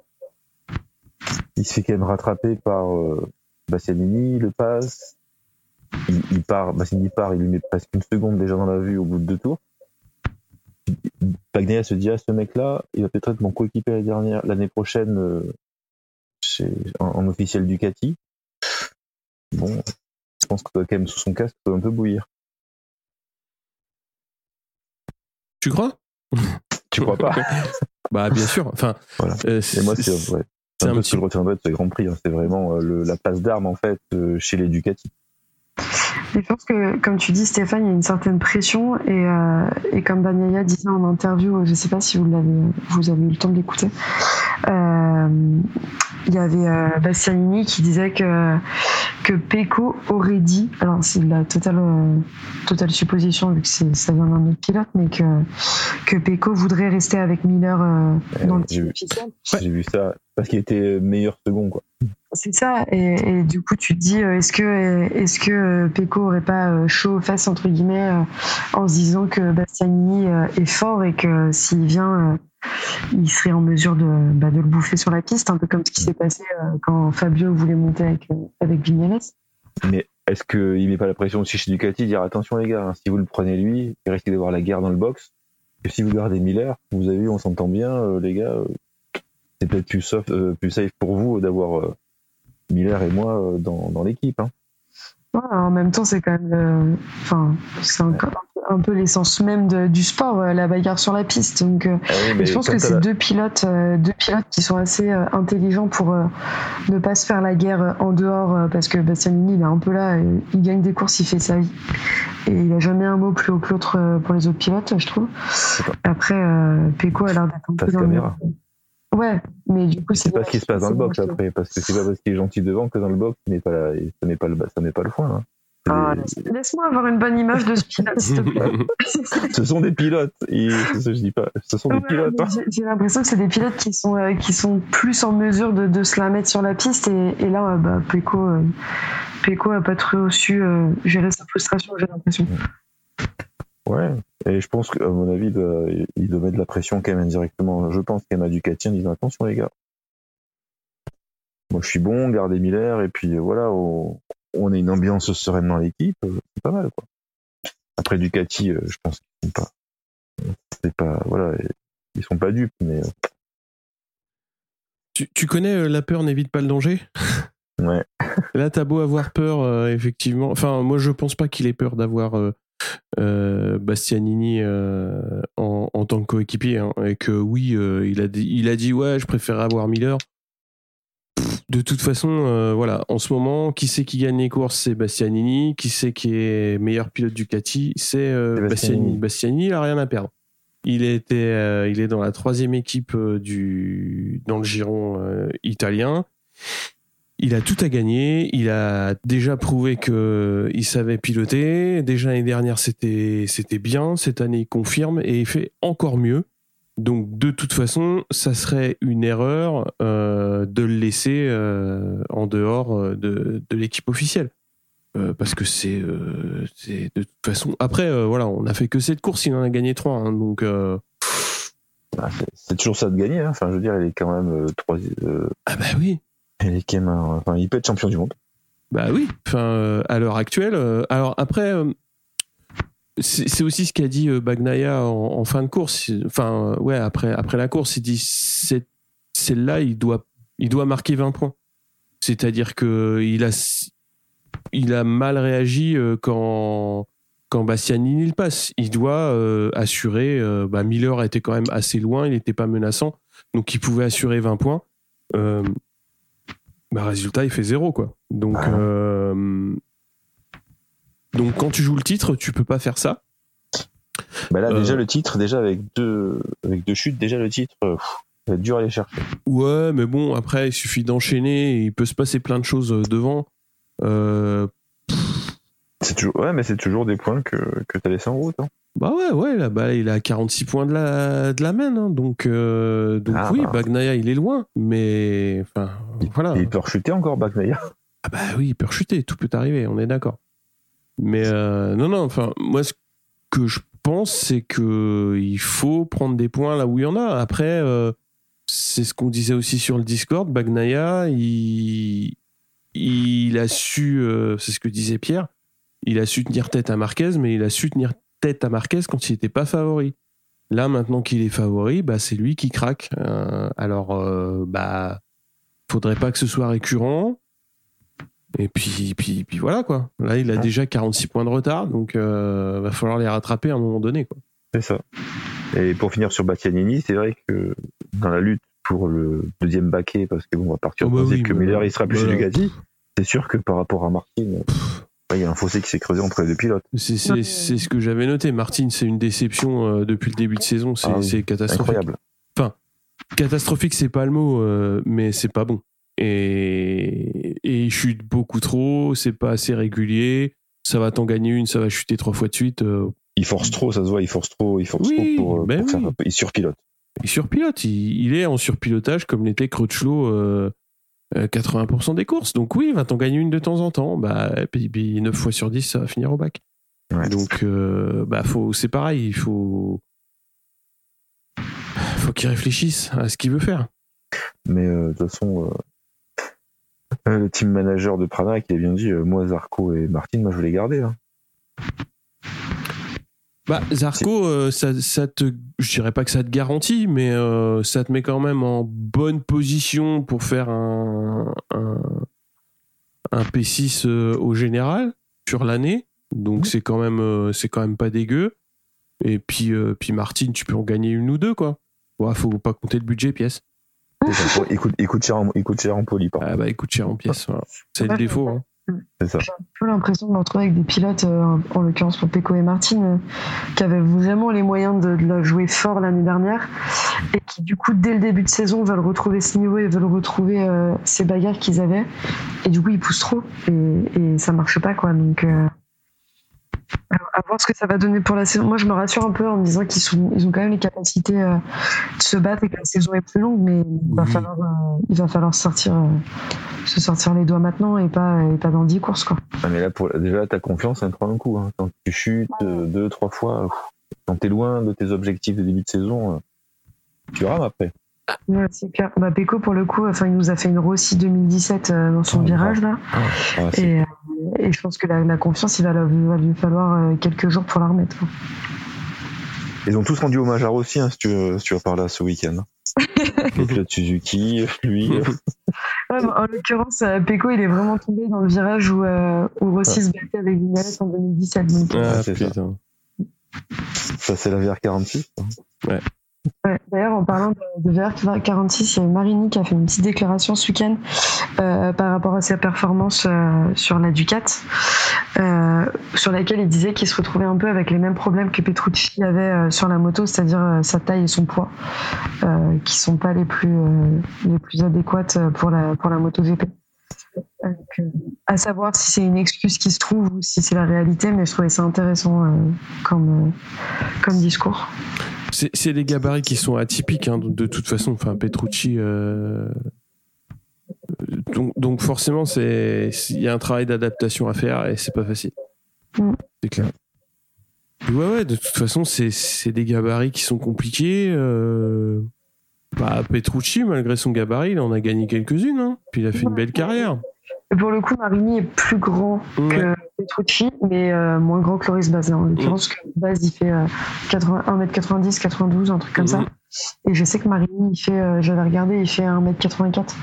il se fait quand même rattraper par euh, le passe. Il, part, Bastianini part, il lui met presque une seconde déjà dans la vue au bout de deux tours. Bagnaia se dit, ah, ce mec-là, il va peut-être être mon coéquipier l'année prochaine euh, chez, en, en, officiel Ducati. Bon, je pense que quand même sous son casque peut un peu bouillir. Tu crois? Tu crois pas? Bah bien sûr. Enfin. Voilà. Euh, Et moi c'est ouais, un, un, peu ce que je de ce Grand Prix. Hein. C'est vraiment euh, le, la place d'armes en fait euh, chez les Ducati. Je pense que, comme tu dis, Stéphane, il y a une certaine pression et, euh, et comme Banyaya disait en interview, je ne sais pas si vous l'avez, vous avez eu le temps de l'écouter, euh, il y avait euh, Bastianini qui disait que que Pecco aurait dit, alors c'est la totale euh, totale supposition vu que c'est ça vient d'un autre pilote, mais que que Pecco voudrait rester avec Miller euh, dans le j'ai vu. officiel. J'ai vu ça parce qu'il était meilleur second, quoi. C'est ça, et, du coup tu te dis euh, est-ce que est-ce que euh, Pecco aurait pas euh, chaud aux fesses entre guillemets en se disant que Bastianini est fort et que s'il vient, il serait en mesure de, bah, de le bouffer sur la piste, un peu comme ce qui s'est passé quand Fabio voulait monter avec avec Vignales. Mais est-ce qu'il met pas la pression aussi chez Ducati dire attention les gars, hein, si vous le prenez lui, il risque d'avoir la guerre dans le box. Et si vous gardez Miller, vous avez vu, on s'entend bien, les gars, c'est peut-être plus, soft, plus safe pour vous d'avoir Miller et moi euh, dans, dans l'équipe. Hein. Ouais, en même temps, c'est quand même, euh, enfin, c'est un, un peu l'essence même de- du sport, euh, la bagarre sur la piste. Donc, euh, Ah oui, je pense que c'est deux pilotes, deux pilotes qui sont assez intelligents pour ne pas se faire la guerre en dehors, parce que Bastianini, il est un peu là, il gagne des courses, il fait sa vie. Et il a jamais un mot plus haut que l'autre pour les autres pilotes, je trouve. Après, Pecco a l'air d'être un peu dans le... Ouais, mais du coup, C'est pas ce qui se passe dans le box après, parce que c'est pas parce qu'il est gentil devant que dans le box, il met pas la- ça met pas le, ça met pas le foin. hein. Ah, Laisse-moi avoir une bonne image de ce pilote, s'il te plaît. ce sont des pilotes, et ça je dis pas, ce sont des pilotes. hein. j'ai- l'impression que c'est des pilotes qui sont, euh, qui sont plus en mesure de, de se la mettre sur la piste. Et, et là, euh, bah, Pecco, euh, a pas trop su euh, gérer sa frustration, j'ai l'impression. Ouais, et je pense qu'à mon avis, il doit, il doit mettre de la pression quand même indirectement. Je pense qu'il y en a Ducati en disant attention les gars. Moi je suis bon, gardez Miller, et puis voilà, on, on a une ambiance sereine dans l'équipe, euh, c'est pas mal quoi. Après Ducati, euh, je pense qu'ils sont pas. C'est pas. Voilà, ils sont pas dupes, mais euh, tu, tu connais la peur n'évite pas le danger? Ouais. Là, t'as beau avoir peur, euh, effectivement. Enfin, moi, je pense pas qu'il ait peur d'avoir euh, Bastianini euh, en, en tant que coéquipier. hein, et que oui, euh, il, a dit, il a dit ouais, je préfère avoir Miller. Pff, De toute façon, euh, voilà, en ce moment, qui c'est qui gagne les courses C'est Bastianini. Qui c'est qui est meilleur pilote Ducati C'est euh, C'est Bastianini. Bastianini. Bastianini, il a rien à perdre. Il était, euh, il est dans la troisième équipe euh, du dans le giron euh, italien. Il a tout à gagner. Il a déjà prouvé que il savait piloter. Déjà l'année dernière, c'était c'était bien. Cette année, il confirme et il fait encore mieux. Donc de toute façon, ça serait une erreur euh, de le laisser euh, en dehors euh, de, de l'équipe officielle. Euh, parce que c'est de toute façon. Après, voilà, on a fait que cette course, il en a gagné trois. hein. donc Bah, c'est- toujours ça de gagner. hein. Enfin, je veux dire, il est quand même euh, ah bah oui. Enfin, il peut être champion du monde. Bah oui, enfin, euh, à l'heure actuelle. euh, alors après, euh, c'est aussi ce qu'a dit euh, Bagnaia en, fin de course. Enfin, euh, ouais, après, après la course, il dit celle-là, il doit, il doit marquer 20 points. C'est-à-dire que il a, il a mal réagi euh, quand, quand Bastianini le passe. Il doit euh, assurer. euh, bah, Miller était quand même assez loin, il n'était pas menaçant, donc il pouvait assurer 20 points. Euh, bah, résultat, il fait zéro, quoi. Donc, Ah. euh, donc quand tu joues le titre, tu peux pas faire ça. Bah là, Euh. déjà le titre, déjà avec deux, avec deux chutes, déjà le titre, euh, pff, ça va être dur à aller chercher. Ouais, mais bon, après, il suffit d'enchaîner. Il peut se passer plein de choses euh, devant. Euh, C'est toujours, ouais, mais c'est toujours des points que, que t'as laissé en route. Hein. Bah ouais, ouais, là, bah, il a 46 points de la, de la main. hein. donc, euh, donc Ah oui, bah. Bagnaia, il est loin. Mais, enfin, voilà. Il peut rechuter encore, Bagnaia. Ah bah oui, il peut rechuter, tout peut arriver, on est d'accord. Mais euh, non, non, enfin, moi, ce que je pense, c'est que il faut prendre des points là où il y en a. Après, euh, c'est ce qu'on disait aussi sur le Discord, Bagnaia, il, il a su, c'est ce que disait Pierre, il a su tenir tête à Marquez, mais il a su tenir tête à Marquez quand il n'était pas favori. Là, maintenant qu'il est favori, bah, c'est lui qui craque. Euh, alors, euh, bah, faudrait pas que ce soit récurrent. Et puis, puis, puis voilà quoi. Là, il a déjà 46 points de retard, donc euh, va falloir les rattraper à un moment donné quoi. C'est ça. Et pour finir sur Bastianini, c'est vrai que dans la lutte pour le deuxième baquet, parce que bon, on va partir Oh bah oui, que bah Miller il sera plus voilà. chez Ducati, c'est sûr que par rapport à Martin, il y a un fossé qui s'est creusé entre les deux pilotes. C'est c'est- Ouais. c'est ce que j'avais noté. Martin, c'est une déception euh, depuis le début de saison. C'est Ah oui, c'est catastrophique. Incroyable. Catastrophique, c'est pas le mot, euh, mais c'est pas bon. et, et il chute beaucoup trop, c'est pas assez régulier, ça va t'en gagner une, ça va chuter trois fois de suite. euh, Il force trop, ça se voit, il force trop, il force Oui, trop pour, ben pour faire oui. un peu- il surpilote. il surpilote, il, il est en surpilotage comme l'était Crutchlow euh, 80% des courses. Donc oui, il va t'en gagner une de temps en temps. Bah, et puis, puis 9 fois sur 10, ça va finir au bac. Ouais. Donc euh, bah, faut, c'est pareil, il faut, faut qu'il réfléchisse à ce qu'il veut faire. Mais euh, de toute façon, euh, euh, le team manager de Prana qui a bien dit, euh, moi Zarco et Martin, moi je veux les garder. hein. Bah, Zarco, euh, ça, ça te, je dirais pas que ça te garantit, mais euh, ça te met quand même en bonne position pour faire un, un, un P6 euh, au général sur l'année. Donc c'est quand même, euh, c'est quand même pas dégueu. Et puis, euh, puis Martine, tu peux en gagner une ou deux, quoi. Ouais, faut pas compter le budget pièce. Il, coûte, il, coûte cher en, il coûte cher en poli, par Ah bah, il coûte cher en pièces. voilà. C'est le défaut. Hein. J'ai un peu l'impression de me retrouver avec des pilotes, euh, en l'occurrence pour Pecco et Martin, euh, qui avaient vraiment les moyens de, de la jouer fort l'année dernière et qui, du coup, dès le début de saison, veulent retrouver ce niveau et veulent retrouver euh, ces bagarres qu'ils avaient. Et du coup, ils poussent trop et, et ça marche pas, quoi. Donc, euh, à voir ce que ça va donner pour la saison. Moi, je me rassure un peu en me disant qu'ils sont, ils ont quand même les capacités euh, de se battre et que la saison est plus longue, mais il va Oui. falloir, euh, il va falloir sortir, euh, se sortir les doigts maintenant et pas, et pas dans 10 courses, quoi. Ah, mais là, pour, déjà, ta confiance, te prend un coup. Hein. Quand tu chutes euh, deux, trois fois, quand t'es loin de tes objectifs de début de saison, tu rames après. Ouais, c'est clair. Bah, Pecco, pour le coup, enfin, il nous a fait une Rossi 2017 euh, dans son Oh, virage, là. Ah, Et, euh, et je pense que la, la confiance, il va, la- va lui falloir euh, quelques jours pour la remettre. quoi. Ils ont tous rendu hommage à Rossi, hein, si, tu, veux- si tu vas par là ce week-end. Les pilotes Suzuki, lui. Ouais, en l'occurrence, euh, Pecco, il est vraiment tombé dans le virage où, euh, où Rossi se battait avec Vignales en 2017. Donc, euh, Ah, c'est ça. ça, c'est la VR46. Ouais, D'ailleurs, en parlant de, de VR46, il y a Marini qui a fait une petite déclaration ce week-end euh, par rapport à sa performance euh, sur la Ducat, euh, sur laquelle il disait qu'il se retrouvait un peu avec les mêmes problèmes que Petrucci avait sur la moto, c'est-à-dire sa taille et son poids, qui sont pas les plus les plus adéquates pour la moto GP. À savoir si c'est une excuse qui se trouve ou si c'est la réalité, mais je trouvais ça intéressant comme comme discours. C'est c'est des gabarits qui sont atypiques, hein, de, toute façon. Enfin, Petrucci. euh, Donc, donc forcément, c'est il y a un travail d'adaptation à faire et c'est pas facile. Mm. C'est clair. Ouais, ouais. De toute façon, c'est c'est des gabarits qui sont compliqués. euh, Bah, Petrucci, malgré son gabarit, il en a gagné quelques-unes. Hein. Puis il a fait une belle carrière. Pour le coup, Marini est plus grand Ouais. que Petrucci, mais euh, moins grand que Loris Bazin. En l'occurrence, que Baz, il fait euh, 80 1m90, 92, un truc comme ça. Mhm. Et je sais que Marini, il fait, euh, j'avais regardé, il fait 1m84.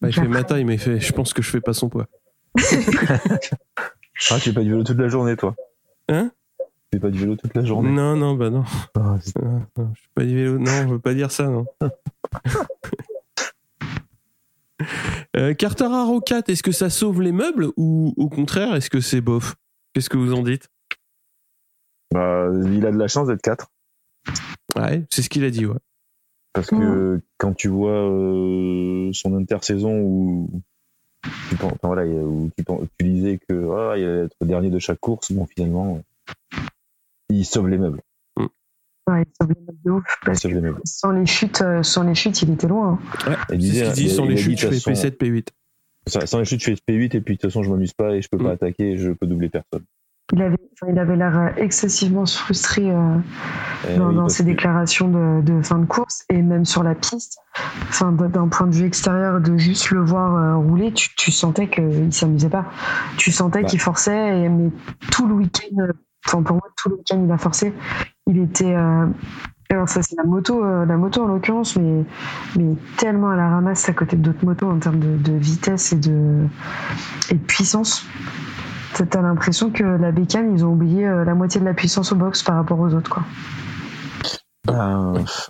Bah, il fait il m'a fait. Je pense que je fais pas son poids. Ah, tu fais pas du vélo toute la journée, toi Hein? Tu fais pas du vélo toute la journée Non, non, bah non. Ah, non, je fais pas du vélo. Non, je veux pas dire ça, non. Euh, Carter Haro 4, est-ce que ça sauve les meubles ou au contraire, est-ce que c'est bof? Qu'est-ce que vous en dites? Bah, il a de la chance d'être 4. Ouais, c'est ce qu'il a dit, ouais. Parce que quand tu vois euh, son intersaison où tu, pen- enfin, voilà, où tu, pen- tu disais que ah, il allait être dernier de chaque course, bon finalement il sauve les meubles. Ouais, il sauve les mecs de ouf. Parce que les sans les chutes, euh, sans les chutes, il était loin. hein. ouais Il c'est disait- ce qu'il dit, sans les chutes, je fais toute façon, P7, P8. Sans les chutes, je fais P8 et puis de toute façon je m'amuse pas et je peux pas Mm. attaquer, je peux doubler personne. Il avait, enfin, il avait l'air euh, excessivement frustré euh, Eh dans, oui, dans parce ses que- déclarations de, de fin de course et même sur la piste. Enfin, d'un point de vue extérieur, de juste le voir euh, rouler, tu, tu sentais qu'il s'amusait pas. Tu sentais Bah. qu'il forçait, et, mais tout le week-end, enfin pour moi, tout le week-end, il a forcé. Il était. euh, alors ça c'est la moto, euh, la moto en l'occurrence, mais, mais tellement à la ramasse à côté d'autres motos en termes de, de vitesse et de, et de puissance. T'as l'impression que la bécane, ils ont oublié euh, la moitié de la puissance au box par rapport aux autres. Quoi.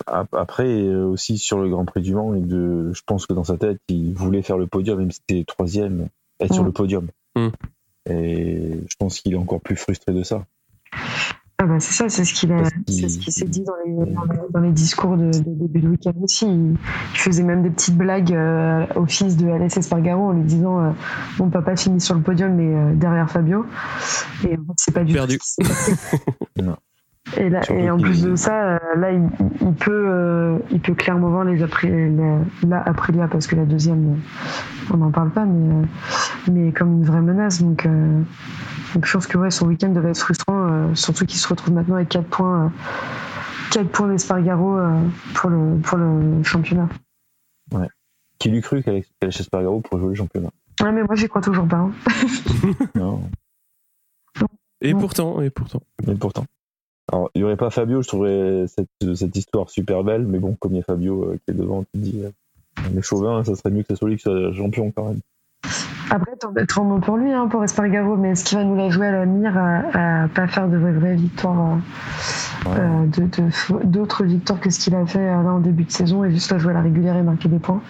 Ap- après euh, aussi sur le Grand Prix du Mans, et de, je pense que dans sa tête il voulait faire le podium, même si c'était troisième, être sur le podium. Mm. Et je pense qu'il est encore plus frustré de ça. Ah bah c'est ça, c'est ce qu'il a, c'est ce qui s'est dit dans les, dans les, dans les discours de, de début de week-end aussi. Il, il faisait même des petites blagues euh, au fils de Alès Espargaro en lui disant euh, Mon papa finit sur le podium, mais euh, derrière Fabio. Et en fait, c'est pas du Perdu. tout. ce qui s'est passé. Non. Et, là, et en plus de ça, euh, là, il, il peut, euh, il peut clairement voir les après, la, Aprilia parce que la deuxième, euh, on n'en parle pas, mais, mais comme une vraie menace. Donc, euh, donc je pense que ouais, son week-end devait être frustrant, euh, surtout qu'il se retrouve maintenant avec 4 points, euh, 4 points d'Espargaro euh, pour, le, pour le championnat. Qui lui cru qu'Alex Espargaro pourrait jouer le championnat? Ouais, mais moi, j'y crois toujours pas. hein. Non, Et Non. pourtant, et pourtant. mais pourtant. Alors, il n'y aurait pas Fabio, je trouverais cette, cette histoire super belle, mais bon, comme il y a Fabio euh, qui est devant, tu te dis, euh, les chauvins, ça serait mieux que ce soit lui qui soit champion quand même. Après, tant bon pour lui, hein, pour Espargaro, mais est-ce qu'il va nous la jouer à la mire à, à pas faire de vraies, vraies victoires euh, Ouais. euh, de- de- d'autres victoires que ce qu'il a fait là en début de saison et juste la jouer à la régulière et marquer des points?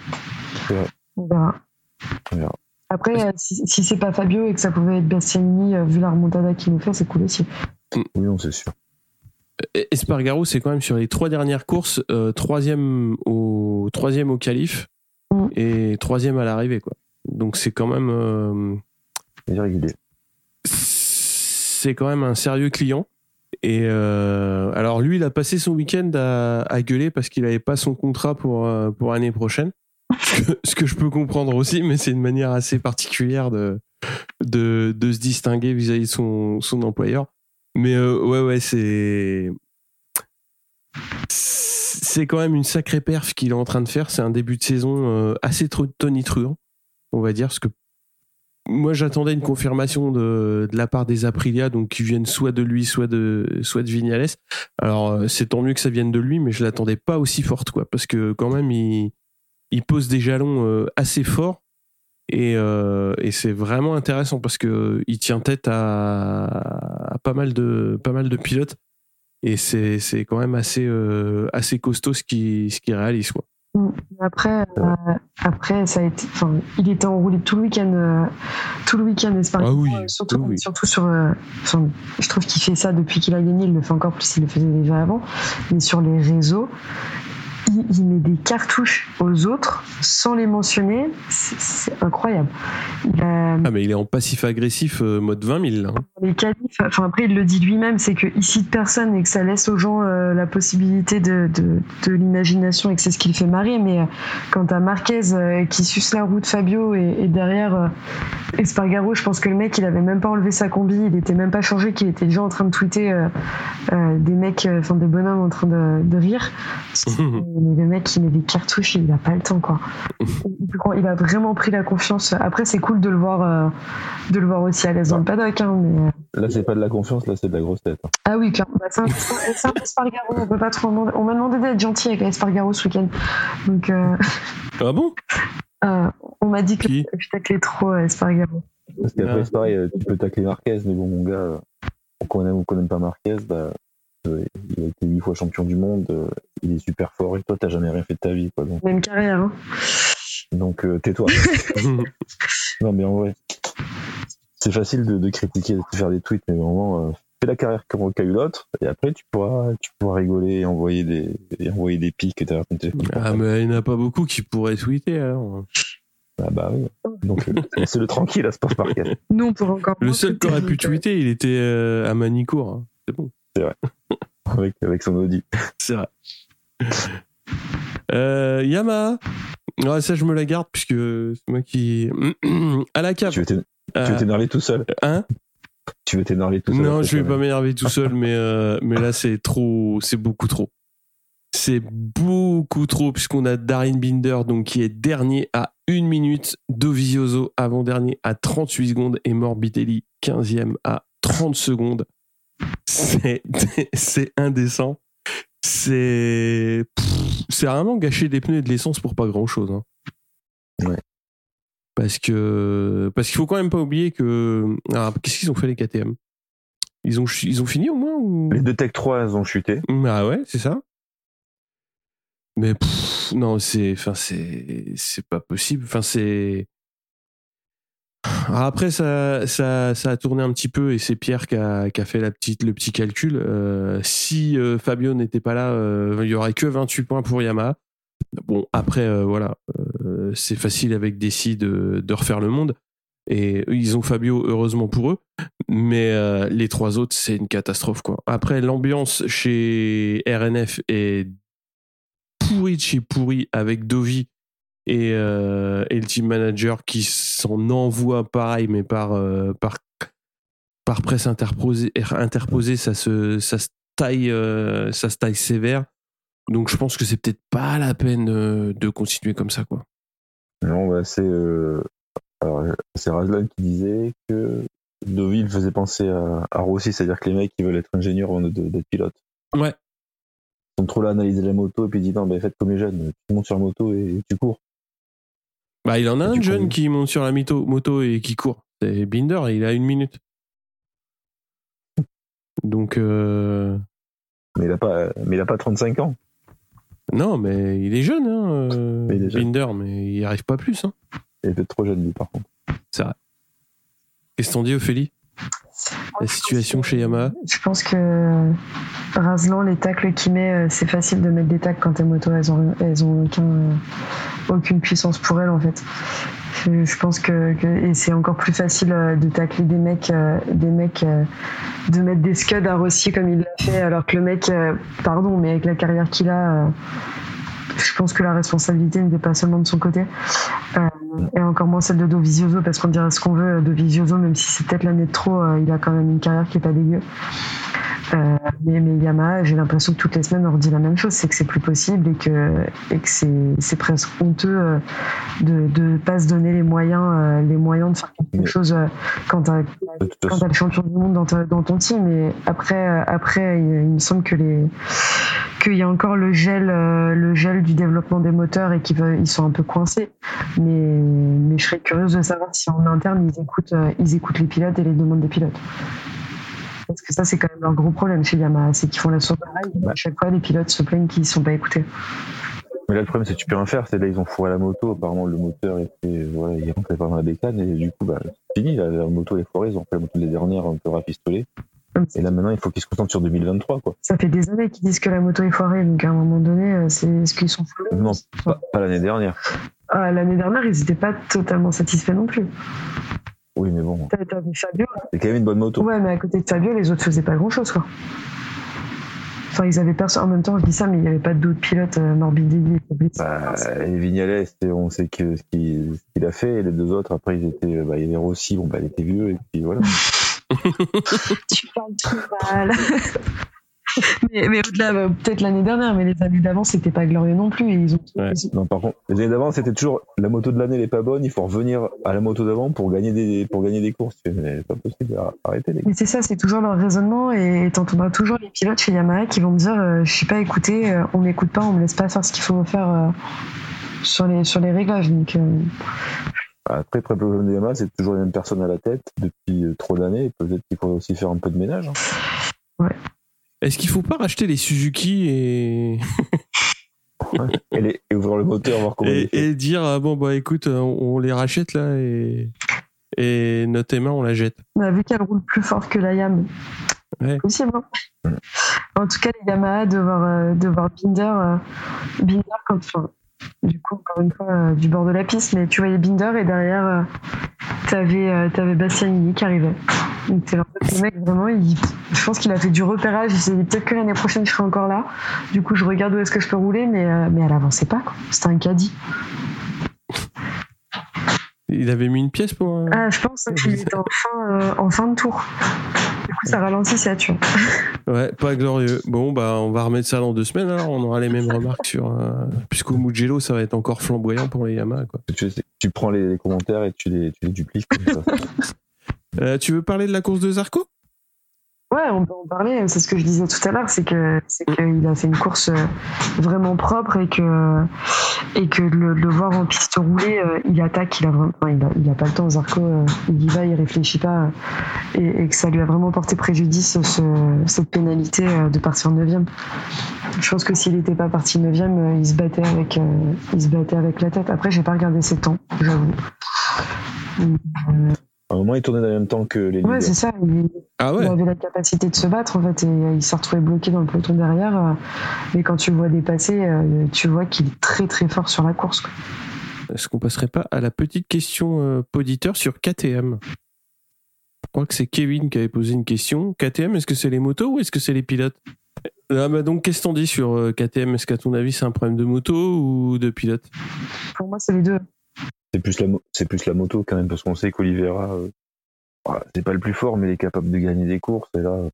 On verra. Après, si, si c'est pas Fabio et que ça pouvait être Bastianini, vu la remontada qu'il nous fait, c'est cool aussi. Oui, non, c'est sûr. Et- Espargaro, c'est quand même sur les trois dernières courses, euh, troisième au troisième au qualif Mm. et troisième à l'arrivée, quoi. Donc c'est quand même, euh, c'est quand même un sérieux client. Et euh, alors lui, il a passé son week-end à, à gueuler parce qu'il n'avait pas son contrat pour euh, pour l'année prochaine. Ce que, ce que je peux comprendre aussi, mais c'est une manière assez particulière de de, de se distinguer vis-à-vis de son son employeur. Mais euh, ouais, ouais, c'est c'est quand même une sacrée perf qu'il est en train de faire. C'est un début de saison euh, assez tr- tonitruant, on va dire, parce que moi j'attendais une confirmation de, la part des Aprilia, donc qui viennent soit de lui, soit de soit Vignales. Alors euh, c'est tant mieux que ça vienne de lui, mais je l'attendais pas aussi forte, quoi, parce que quand même il pose des jalons assez forts. Et, euh, et c'est vraiment intéressant parce que il tient tête à, à pas mal de pas mal de pilotes et c'est c'est quand même assez euh, assez costaud ce qui ce qu'il réalise quoi. Mm. Après, euh, après, ça a été, enfin, il était enroulé tout le week-end, euh, tout le week-end Espargaro, Ah oui, euh, surtout, oui, surtout sur, euh, enfin, je trouve qu'il fait ça depuis qu'il a gagné, il le fait encore plus, il le faisait déjà avant, mais sur les réseaux, il, met des cartouches aux autres sans les mentionner, c'est incroyable. Ah mais il est en passif agressif euh, mode 20 000 là. hein. les qualifs, enfin après il le dit lui-même, c'est qu'il cite personne et que ça laisse aux gens euh, la possibilité de, de, de l'imagination et que c'est ce qui le fait marrer. Mais euh, quand t'as Marquez qui suce la roue de Fabio et, et derrière Espargaro, je pense que le mec il avait même pas enlevé sa combi, il était même pas changé, qu'il était déjà en train de tweeter des mecs, enfin des bonhommes en train de, de rire. Mais le mec il met des cartouches, il a pas le temps quoi. Il- a vraiment pris la confiance. Après c'est cool de le voir, euh, de le voir aussi à l'aise dans le paddock, hein, mais. euh, Là, c'est pas de la confiance, là, c'est de la grosse tête. hein. ah oui, clairement. Bah, c'est un, c'est un Espargaro. On peut pas trop demander. On m'a demandé d'être gentil avec Espargaro ce week-end. Donc, euh, Ah bon? Euh, on m'a dit que Qui? je taclais trop Espargaro. Parce qu'après, Ah. c'est pareil, tu peux tacler Marquez, mais bon, mon gars, qu'on aime ou qu'on n'aime pas Marquez, bah, il a été huit fois champion du monde, euh, il est super fort, et toi, t'as jamais rien fait de ta vie, quoi. Donc, Même carrière. Hein. donc euh, tais-toi. non, mais en vrai, c'est facile de, de critiquer, de faire des tweets, mais vraiment, euh, fais la carrière qu'a eu l'autre, et après, tu pourras, tu pourras rigoler et envoyer des, et envoyer des pics ton téléphone. Ah mais il n'y en a pas beaucoup qui pourraient tweeter alors. Ah bah oui. Donc, euh, c'est le tranquille à Sport Marquez. Nous, on pourrait encore. Le seul qui aurait pu tweeter, donc, tweeter, il était euh, à Manicourt. hein. C'est bon. Avec, avec son Audi. C'est vrai. Euh. Ouais, ça, je me la garde puisque c'est moi qui. à la cave. Tu veux Euh, t'énerver tout seul? hein? Tu veux t'énerver tout seul. Non, je vais pas m'énerver tout seul, mais, euh, mais là, c'est trop. C'est beaucoup trop. C'est beaucoup trop, puisqu'on a Darin Binder, donc, qui est dernier à 1 minute, Dovizioso avant-dernier à 38 secondes, et Morbidelli 15e à 30 secondes. C'est indécent. C'est. C'est vraiment gâcher des pneus et de l'essence pour pas grand-chose. hein. Ouais. Parce que parce qu'il faut quand même pas oublier que ah, qu'est-ce qu'ils ont fait les KTM ils ont ils ont fini au moins ou? Les deux Tech 3 elles ont chuté. ah ouais c'est ça? Mais pff, non c'est enfin c'est c'est pas possible enfin c'est Après, ça, ça, a tourné un petit peu et c'est Pierre qui a, fait le petit calcul. Euh, si euh, Fabio n'était pas là, euh, il y aurait que 28 points pour Yamaha. Bon, après, voilà, c'est facile avec Desi de, refaire le monde. Et ils ont Fabio, heureusement pour eux. Mais les trois autres, c'est une catastrophe, quoi. Après, l'ambiance chez RNF est pourrie de chez pourrie avec Dovi et, euh, et le team manager qui s'en envoie pareil, mais par, euh, par, par presse interposée, interposée ça, se, ça, se taille, euh, ça se taille sévère. Donc je pense que c'est peut-être pas la peine de continuer comme ça, quoi. Non, bah, c'est c'est Razlan qui disait que Deauville faisait penser à, à Rossi, c'est-à-dire que les mecs qui veulent être ingénieurs de- d'être pilotes. Ouais. Ils sont trop là à analyser la moto et puis ils disent non, bah, faites comme les jeunes, tu montes sur la moto et tu cours. Bah, il en a un jeune qui monte sur la mito- moto et qui court. C'est Binder, il a une minute. Donc, euh, Mais il a pas, mais il a pas 35 ans. non, mais il est jeune, hein, euh, Mais il est jeune. Binder, mais il n'y arrive pas plus. Hein. Il est peut-être trop jeune, lui, par contre. Qu'est-ce qu'on dit, Ophélie? La situation chez Yamaha Je pense que Razlan, les tacles qu'il met, euh, c'est facile de mettre des tacles quand tes motos, elles ont, elles ont aucun, euh, aucune puissance pour elles, en fait. Je, pense que, que- et c'est encore plus facile euh, de tacler des mecs, des mecs, de mettre des scuds à Rossi comme il l'a fait, alors que le mec, pardon, mais avec la carrière qu'il a, je pense que la responsabilité n'était pas seulement de son côté. Euh, et encore moins celle de Dovizioso, parce qu'on dirait ce qu'on veut, Dovizioso, même si c'est peut-être l'année de trop, euh, il a quand même une carrière qui est pas dégueu. Euh, mais, mais Yamaha, j'ai l'impression que toutes les semaines on redit la même chose, c'est que c'est plus possible et que, et que c'est, presque honteux euh, de ne pas se donner les moyens, euh, les moyens de faire quelque Mais- chose quand toute quand façon, t'as le champion du monde dans, ta- dans ton team. Et après, après, il, il me semble que les qu'il y a encore le gel, le gel du développement des moteurs et qu'ils sont un peu coincés. Mais, mais je serais curieuse de savoir si en interne ils écoutent, ils écoutent les pilotes et les demandes des pilotes. Parce que ça, c'est quand même leur gros problème chez Yamaha, c'est qu'ils font la sourde oreille. Bah. À chaque fois, les pilotes se plaignent qu'ils ne sont pas écoutés. mais là, le problème, c'est que tu peux rien faire. C'est là, ils ont fourré la moto. Apparemment, le moteur était, voilà, il rentrait pas dans la bécane et du coup, bah, c'est fini. La, la moto est foirée. Ils ont fait la moto des dernières un peu rafistolée. Et là, maintenant, il faut qu'ils se concentrent sur 2023, quoi. Ça fait des années qu'ils disent que la moto est foirée, donc à un moment donné, euh, c'est ce qu'ils sont fous. Non, pas, pas l'année dernière. Ah, L'année dernière, ils n'étaient pas totalement satisfaits non plus. Oui, mais bon, T'avais t'avais Fabio. c'est quand même une bonne moto. Ouais, mais à côté de Fabio, les autres faisaient pas grand chose, quoi. Enfin, ils avaient personne. En même temps, je dis ça, mais il n'y avait pas d'autres pilotes euh, Morbidelli et Fabrice. Bah, et Vignales, on sait que ce qu'il ce qu'il a fait. Et les deux autres, après, ils étaient, bah, il y avait Rossi, bon, bah, il était vieux, et puis voilà. tu parles trop mal. mais mais au-delà, bah, peut-être l'année dernière, mais les années d'avant, c'était pas glorieux non plus. Et ils ont Ouais. Non, par contre, les années d'avant, c'était toujours la moto de l'année, elle est pas bonne, il faut revenir à la moto d'avant pour gagner des, pour gagner des courses. Mais C'est pas possible, arrêtez les gars. Mais c'est ça, c'est toujours leur raisonnement et t'entendras toujours les pilotes chez Yamaha qui vont me dire euh, je suis pas écouté, euh, on m'écoute pas, on me laisse pas faire ce qu'il faut faire euh, sur les sur les réglages. Donc euh, Après, le problème de Yamaha, c'est toujours les mêmes personnes à la tête depuis trop d'années. Peut-être qu'il faudrait aussi faire un peu de ménage. hein. Est-ce qu'il faut pas racheter les Suzuki et, Et, les- et ouvrir le moteur, voir comment il et, et dire ah bon bah écoute on, on les rachète là et et notre Emma on la jette. on a vu qu'elle roule plus fort que la Yam. Ouais. Possible. hein. En tout cas, les Yamaha de voir euh, de voir Binder, euh, Binder quand enfin, du coup encore une fois euh, du bord de la piste, mais tu voyais Binder et derrière euh, t'avais euh, t'avais Bastianini qui arrivait. Donc c'est le mec vraiment, il, je pense qu'il a fait du repérage. Il s'est dit peut-être que l'année prochaine je serai encore là. Du coup, je regarde où est-ce que je peux rouler, mais mais elle avançait pas. C'était un caddie. Il avait mis une pièce pour. un- Ah, je pense qu'il était en fin euh, en fin de tour. Du coup, ça ralentissait, tu vois. Ouais, pas glorieux. Bon, bah, on va remettre ça dans deux semaines, alors on aura les mêmes remarques sur. euh, Puisqu'au Mugello, ça va être encore flamboyant pour les Yamaha, quoi. Tu, tu prends les, les commentaires et tu les, tu les dupliques comme ça. Euh, tu veux parler de la course de Zarco? Ouais, on peut en parler. C'est ce que je disais tout à l'heure, c'est que c'est qu'il a fait une course euh, vraiment propre et que et que le, le voir en piste roulée, euh, il attaque, il a vraiment, il a, pas le temps. Zarco, euh, il y va, il réfléchit pas, et, que ça lui a vraiment porté préjudice ce, cette pénalité de partir 9 Je pense que s'il n'était pas parti 9 euh, il se battait avec, il se battait avec la tête. Après, j'ai pas regardé ses temps, j'avoue. Euh, À un moment, il tournait en même temps que les Ouais, c'est ça. Il, Ah il ouais avait la capacité de se battre, en fait, et il s'est retrouvé bloqué dans le peloton derrière. euh, Mais quand tu le vois dépasser, euh, tu vois qu'il est très très fort sur la course. quoi. Est-ce qu'on passerait pas à la petite question euh, poditeur sur KTM Je crois que c'est Kevin qui avait posé une question. KTM, est-ce que c'est les motos ou est-ce que c'est les pilotes? Ah bah donc, qu'est-ce qu'on dit sur euh, KTM Est-ce qu'à ton avis, c'est un problème de moto ou de pilote? Pour moi, c'est les deux. C'est plus la c'est plus la moto quand même parce qu'on sait qu'Olivera euh, voilà, c'est pas le plus fort mais il est capable de gagner des courses et là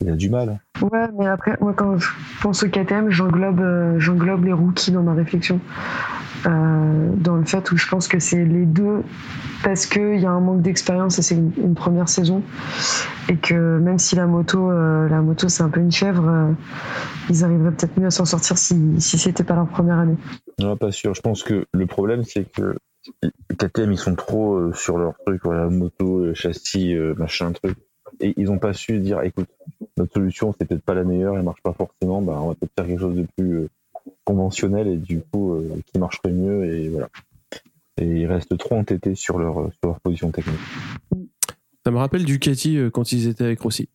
il a du mal. Ouais, mais après, moi, quand je pense au KTM, j'englobe, euh, j'englobe les rookies dans ma réflexion. Euh, dans le fait où je pense que c'est les deux, parce qu'il y a un manque d'expérience et c'est une, une première saison, et que même si la moto, euh, la moto c'est un peu une chèvre, ils arriveraient peut-être mieux à s'en sortir si, si c'était pas leur première année. Non, pas sûr. Je pense que le problème c'est que KTM ils sont trop euh, sur leur truc voilà moto euh, châssis euh, machin truc et ils ont pas su dire écoute notre solution c'est peut-être pas la meilleure elle marche pas forcément bah on va peut-être faire quelque chose de plus conventionnel et du coup qui marcherait mieux et voilà et ils restent trop entêtés sur leur sur leur position technique Ça me rappelle Ducati euh, quand ils étaient avec Rossi.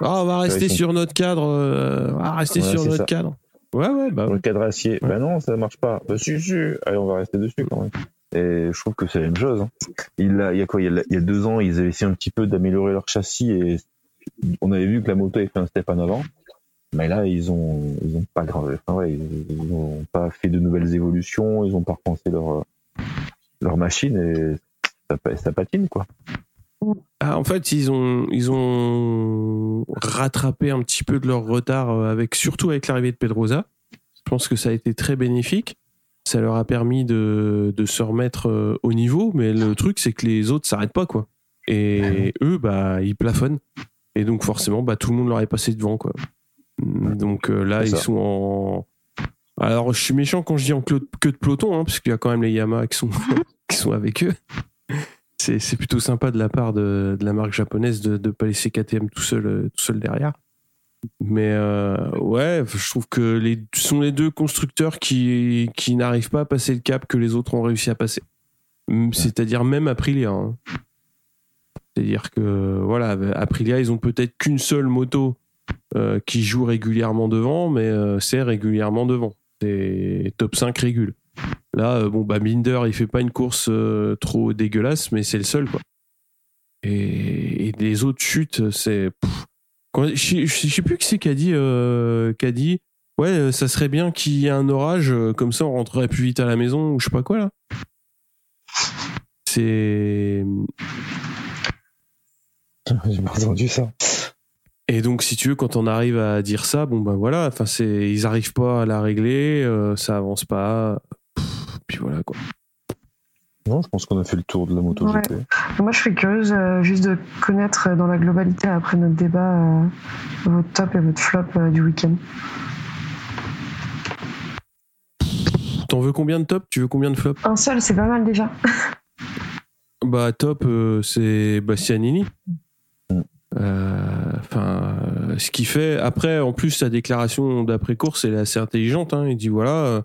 Ah, on va rester sur notre cadre. euh, on va rester sur notre ça. cadre. Ouais, ouais, bah Dans le cadre acier, Ouais. bah non, ça marche pas. Bah si, si, allez, on va rester dessus quand même. Et je trouve que c'est la même chose. hein. Il, a, il y a quoi? Il y a, il y a deux ans, ils avaient essayé un petit peu d'améliorer leur châssis et on avait vu que la moto avait fait un step en avant. Mais là, ils ont, ils ont pas grave, enfin, ouais, ils, ont pas fait de nouvelles évolutions, ils ont pas repensé leur, leur machine et ça, ça patine quoi. Ah, en fait, ils ont, ils ont rattrapé un petit peu de leur retard euh, avec, surtout avec l'arrivée de Pedrosa. Je pense que ça a été très bénéfique. Ça leur a permis de, de se remettre euh, au niveau, mais le truc, c'est que les autres s'arrêtent pas, quoi. Et eux, bah, ils plafonnent. Et donc, forcément, bah, tout le monde leur est passé devant, quoi. Donc euh, là, ils ça. sont en. Alors, je suis méchant quand je dis en queue de peloton, hein, parce qu'il y a quand même les Yamaha qui sont, qui sont avec eux. C'est c'est plutôt sympa de la part de, de la marque japonaise de ne pas laisser KTM tout seul, euh, tout seul derrière. Mais euh, ouais, je trouve que les, ce sont les deux constructeurs qui, qui n'arrivent pas à passer le cap que les autres ont réussi à passer. C'est-à-dire même Aprilia. hein. C'est-à-dire que voilà, Aprilia, ils ont peut-être qu'une seule moto euh, qui joue régulièrement devant, mais euh, c'est régulièrement devant. C'est top 5 régule. Là, euh, bon, bah, Binder, il fait pas une course euh, trop dégueulasse, mais c'est le seul, quoi. Et, et les autres chutes, c'est. Quand- Je sais- je sais plus qui c'est qui a dit, euh, qui a dit Ouais, ça serait bien qu'il y ait un orage, comme ça on rentrerait plus vite à la maison, ou je sais pas quoi, là. C'est. J'ai pas entendu ça. Et donc, si tu veux, quand on arrive à dire ça, bon ben voilà, enfin c'est, ils arrivent pas à la régler, euh, ça avance pas, puis voilà quoi. Non, je pense qu'on a fait le tour de la moto Ouais. Moi, je serais curieuse euh, juste de connaître euh, dans la globalité, après notre débat, euh, votre top et votre flop euh, du week-end. T'en veux combien de top? Tu veux combien de flop Un seul, c'est pas mal déjà. Bah top, euh, c'est Bastianini. Mm. Enfin, euh, ce qu'il fait. Après, en plus, sa déclaration d'après course, elle est assez intelligente. hein. Il dit voilà.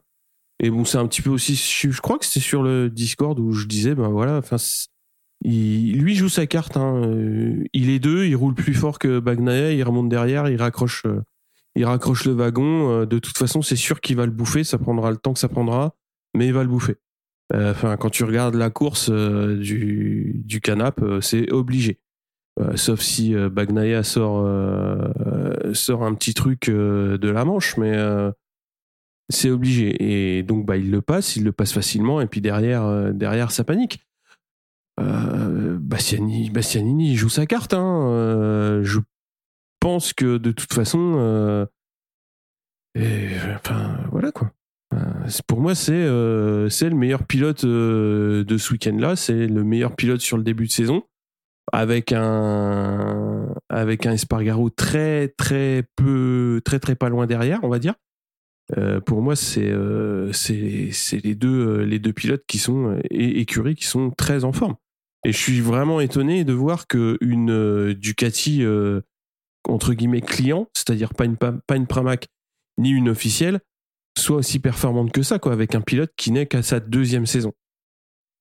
Et bon, c'est un petit peu aussi. Je, crois que c'était sur le Discord où je disais ben voilà. Enfin, lui joue sa carte. hein. Euh, Il est deux, il roule plus fort que Bagnaia, il remonte derrière, il raccroche, euh, il raccroche le wagon. Euh, De toute façon, c'est sûr qu'il va le bouffer. Ça prendra le temps que ça prendra, mais il va le bouffer. Enfin, quand tu regardes la course du, du canap, c'est obligé. Sauf si Bagnaia sort, sort un petit truc de la manche, mais c'est obligé. Et donc, bah, il le passe, il le passe facilement, et puis derrière, euh, derrière ça panique. Euh, Bastiani, Bastianini il joue sa carte. Hein. Euh, je pense que de toute façon, enfin, voilà quoi. Pour moi, c'est le meilleur pilote de ce week-end-là. C'est le meilleur pilote sur le début de saison, avec un avec un Espargaro très très peu très très pas loin derrière, on va dire. Euh, pour moi, c'est euh, les deux euh, les deux pilotes qui sont euh, et écuries qui sont très en forme. Et je suis vraiment étonné de voir que une euh, Ducati euh, entre guillemets client, c'est-à-dire pas une pa- pas une Pramac ni une officielle, soit aussi performante que ça, quoi, avec un pilote qui n'est qu'à sa deuxième saison.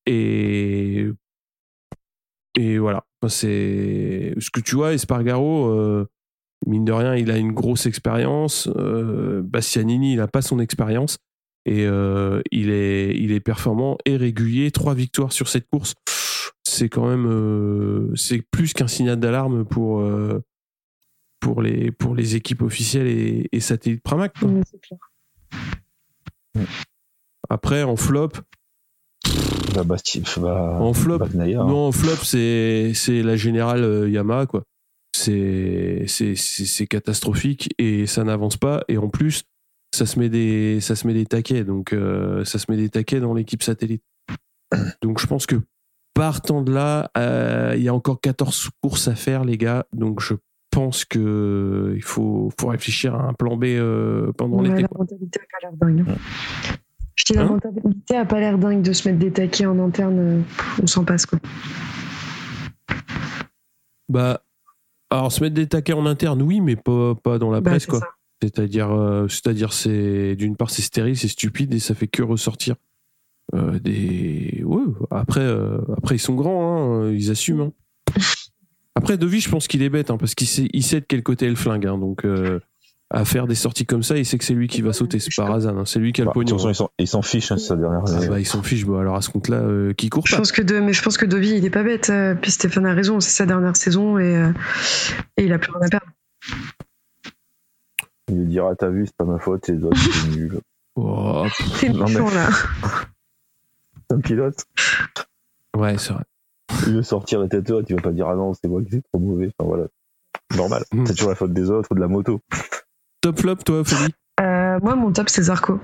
Et et voilà. C'est ce que tu vois, Espargaro, euh, mine de rien, il a une grosse expérience. Euh, Bastianini, il n'a pas son expérience. Et euh, il, est, il est performant et régulier. Trois victoires sur cette course. C'est quand même. euh, c'est plus qu'un signal d'alarme pour, euh, pour, les, pour les équipes officielles et, et satellites Pramac. quoi. Clair. Après, en flop, Bah, bah, En flop, hein. Non, en flop, c'est c'est la générale euh, Yamaha, quoi. C'est c'est- c'est c'est catastrophique et ça n'avance pas. Et en plus, ça se met des, ça se met des taquets. Donc, euh, ça se met des taquets dans l'équipe satellite. Donc, je pense que partant de là, euh, il y a encore 14 courses à faire, les gars. Donc, je pense que il faut, faut réfléchir à un plan B euh, pendant Ouais, l'été. la mentalité a pas l'air dingue. hein. Je dis la Hein mentalité a pas l'air dingue de se mettre des taquets en interne. euh, On s'en passe quoi. Bah, alors, se mettre des taquets en interne, oui, mais pas, pas dans la Bah, presse, quoi. C'est-à-dire, euh, c'est-à-dire, c'est d'une part c'est stérile, c'est stupide et ça fait que ressortir euh, des. Ouais. Après, euh, après ils sont grands, hein, ils assument. hein. Après Devi, je pense qu'il est bête hein, parce qu'il sait, il sait de quel côté est le flingue. hein, donc à faire des sorties comme ça, il sait que c'est lui qui va sauter. C'est pas Razan, hein, c'est lui qui a Bah, le de toute pognon. façon, ils s'en- ils s'en fichent, hein, c'est sa dernière Ah bah, il s'en fiche. Bon, alors à ce compte-là, euh, qui court Je pas. pense que de, mais je pense que Dovi il est pas bête. euh, Puis Stéphane a raison, c'est sa dernière saison et, euh, et il a plus rien à perdre. Il lui dira T'as vu, c'est pas ma faute, c'est les autres, c'est nul. Oh, C'est mais- méchant là. C'est un pilote. ouais, c'est vrai. Il veut sortir la tête haute, il va pas dire Ah non, c'est moi qui suis trop mauvais. Enfin voilà. Normal. Mm. C'est toujours la faute des autres ou de la moto. Top flop, toi, Ophélie Euh, moi, mon top, c'est Zarco.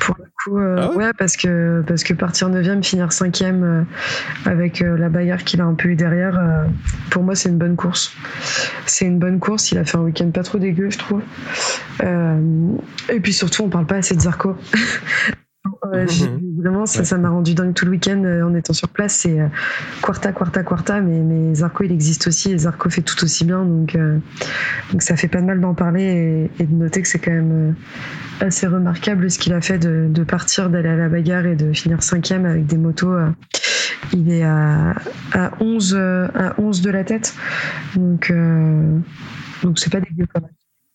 Pour le coup, euh, Ah ouais ouais, parce que, parce que partir 9 finir 5 avec euh, la bagarre qu'il a un peu eu derrière, pour moi, c'est une bonne course. C'est une bonne course. Il a fait un week-end pas trop dégueu, je trouve. Et puis surtout, on parle pas assez de Zarco. Euh, j'ai- ça ça m'a rendu dingue tout le week-end euh, en étant sur place. C'est euh, Quarta, Quarta, Quarta, mais, mais Zarco, il existe aussi et Zarco fait tout aussi bien. Donc, euh, donc ça fait pas de mal d'en parler et, et de noter que c'est quand même assez remarquable ce qu'il a fait de, de partir, d'aller à la bagarre et de finir cinquième avec des motos. euh, il est à, à, 11, euh, à 11 de la tête. Donc, euh, donc c'est pas dégueu quand même.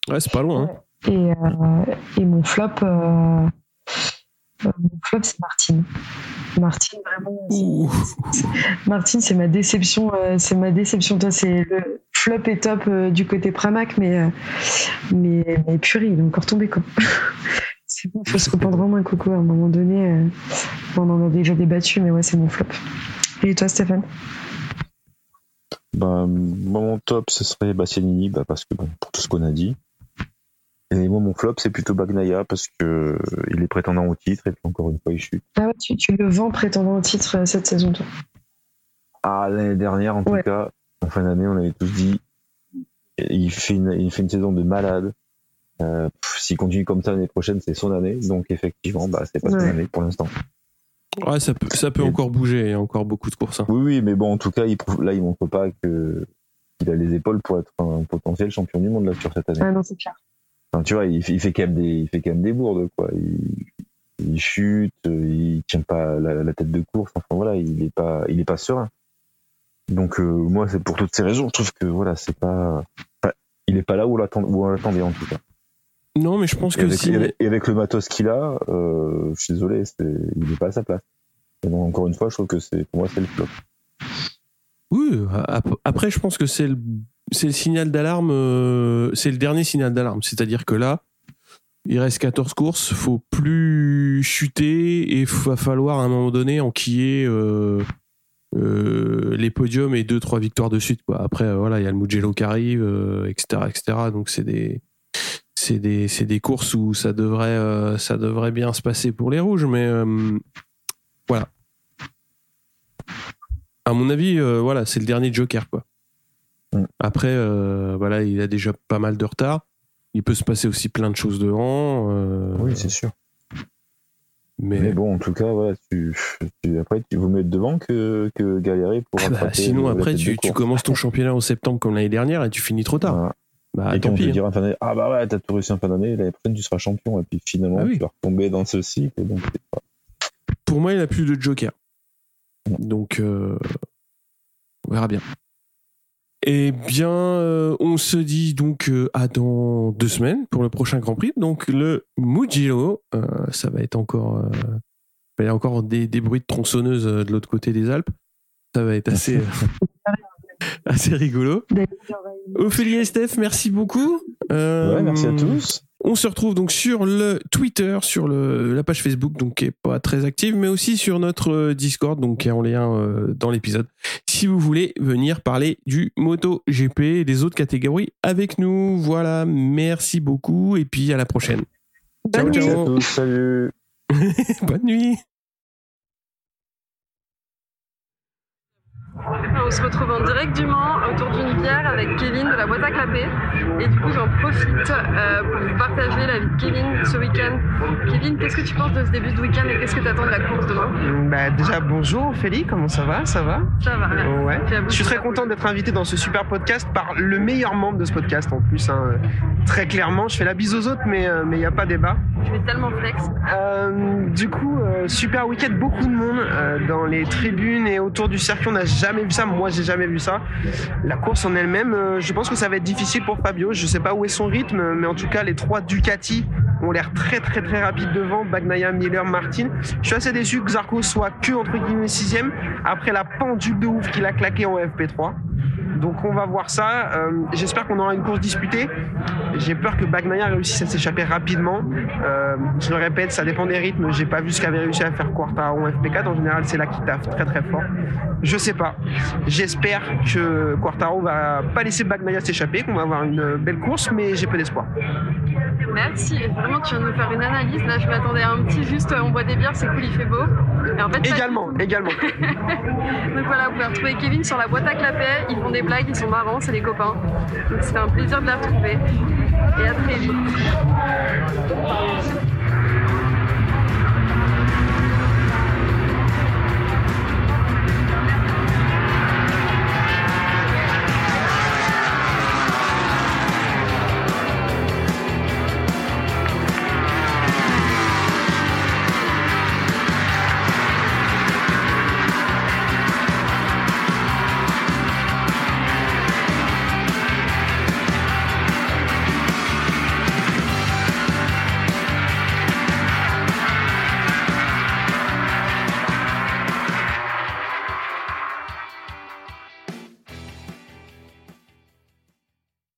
Ouais, c'est pas loin. hein. Et, et mon flop, mon flop c'est Martine. Martine, vraiment. Martine, c'est ma déception. euh, c'est ma déception. Toi, c'est le flop et top euh, du côté Pramac, mais, euh, mais, mais purée, il est encore tombé quoi. c'est bon, faut se reprendre en main, Coco. À un moment donné, euh, on en a déjà débattu, mais ouais, c'est mon flop. Et toi, Stéphane? Ben, moi, mon top, ce serait Bastianini, bah, parce que bon, pour tout ce qu'on a dit. Et moi, mon flop, c'est plutôt Bagnaia, parce que euh, il est prétendant au titre, et puis encore une fois, il chute. ah ouais, tu, tu le vends prétendant au titre euh, cette saison, toi. Ah, l'année dernière, en Ouais. tout cas, en fin d'année, on avait tous dit, il fait une, il fait une saison de malade. Euh, S'il continue comme ça l'année prochaine, c'est son année. Donc, effectivement, bah, c'est pas son année pour l'instant. Ouais, ça peut, ça peut Et- encore bouger. Il y a encore beaucoup de courses. hein. Oui, oui, mais bon, en tout cas, il là, il montre pas que qu'il a les épaules pour être un potentiel champion du monde là sur cette année. Ah non, c'est clair. Enfin, tu vois, il fait, il fait quand même des, il fait quand même des bourdes, quoi. Il, il chute, il tient pas la, la tête de course. Enfin voilà, il est pas, il est pas serein. Donc euh, moi, c'est pour toutes ces raisons, je trouve que voilà, c'est pas, il est pas là où on l'attendait en tout cas. Non, mais je pense Et que avec, si. et avec- le matos qu'il a, euh, je suis désolé, c'est, il est pas à sa place. Et donc encore une fois, je trouve que c'est, pour moi, c'est le flop. Oui, ap- après, je pense que c'est le, c'est le signal d'alarme, euh, c'est le dernier signal d'alarme. C'est-à-dire que là, il reste 14 courses, faut plus chuter et va falloir à un moment donné enquiller euh, euh, les podiums et deux trois victoires de suite. Après, voilà, il y a le Mugello qui arrive, etc., etc. Donc c'est des c'est des c'est des courses où ça devrait ça devrait bien se passer pour les rouges, mais voilà. À mon avis, voilà, c'est le dernier Joker, quoi. Après, euh, voilà, il a déjà pas mal de retard. Il peut se passer aussi plein de choses devant. euh, Oui, c'est sûr. mais, Mais bon, en tout cas, voilà, tu, tu- après, tu vous mettre devant que, que galérer pour Ah bah, sinon, après, tu, commences ton championnat en septembre comme l'année dernière et tu finis trop tard. Voilà. Bah, et tant pis. hein. dira en fin d'année, ah bah ouais, t'as tout réussi en fin d'année, l'année prochaine tu seras champion, et puis finalement Ah oui. tu vas retomber dans ce cycle. Donc Pour moi, il a plus de Joker. Donc, euh, on verra bien. Eh bien, euh, on se dit donc euh, à dans deux semaines pour le prochain Grand Prix. Donc le Mugello, euh, ça va être encore, euh, il y a encore des, des bruits de tronçonneuses euh, de l'autre côté des Alpes. Ça va être assez, assez rigolo. Ophélie et Steph, merci beaucoup. Euh, Ouais, merci à tous. On se retrouve donc sur le Twitter, sur le, la page Facebook, donc qui est pas très active, mais aussi sur notre euh, Discord, donc qui est en lien euh, dans l'épisode. Si vous voulez venir parler du Moto GP et des autres catégories avec nous, voilà. Merci beaucoup et puis à la prochaine. Ciao, Merci à ciao. tous. Salut. Bonne nuit. On se retrouve en direct du Mans autour d'une bière avec Kevin de la boîte à clapper. Et du coup, j'en profite euh, pour vous partager la vie de Kevin ce week-end. Kevin, qu'est-ce que tu penses de ce début de week-end et qu'est-ce que tu attends de la course demain? Bah, déjà, bonjour Ophélie, comment ça va? Ça va? Ça va, merci. Ouais. Je suis très content d'être invité dans ce super podcast par le meilleur membre de ce podcast en plus. hein. Très clairement, je fais la bise aux autres, mais il n'y a pas débat. Je vais tellement flex. Euh, du coup, euh, super week-end, beaucoup de monde euh, dans les tribunes et autour du circuit. On n'a jamais vu ça. Moi, j'ai jamais vu ça. La course en elle-même, euh, je pense que ça va être difficile pour Fabio. Je sais pas où est son rythme, mais en tout cas, les trois Ducati ont l'air très très très rapides devant. Bagnaia, Miller, Martin. Je suis assez déçu que Zarco soit que entre guillemets sixième après la pendule de ouf qu'il a claqué en FP3. Donc on va voir ça. Euh, J'espère qu'on aura une course disputée. J'ai peur que Bagnaia réussisse à s'échapper rapidement. Euh, je le répète, ça dépend des rythmes. J'ai pas vu ce qu'avait réussi à faire Quartaro en FP4. En général, c'est là qu'il taffe très très fort. Je sais pas. J'espère que Quartaro va pas laisser Bagnaia s'échapper, qu'on va avoir une belle course, mais j'ai peu d'espoir. Merci. Vraiment, tu viens de nous faire une analyse. Là, je m'attendais à un petit juste, euh, on boit des bières, c'est cool, il fait beau. Et en fait, pas Également, également. Donc voilà, vous pouvez retrouver Kevin sur la boîte à clapet. Ils font des blagues, ils sont marrants, c'est des copains. Donc c'était un plaisir de les retrouver. Et à très vite.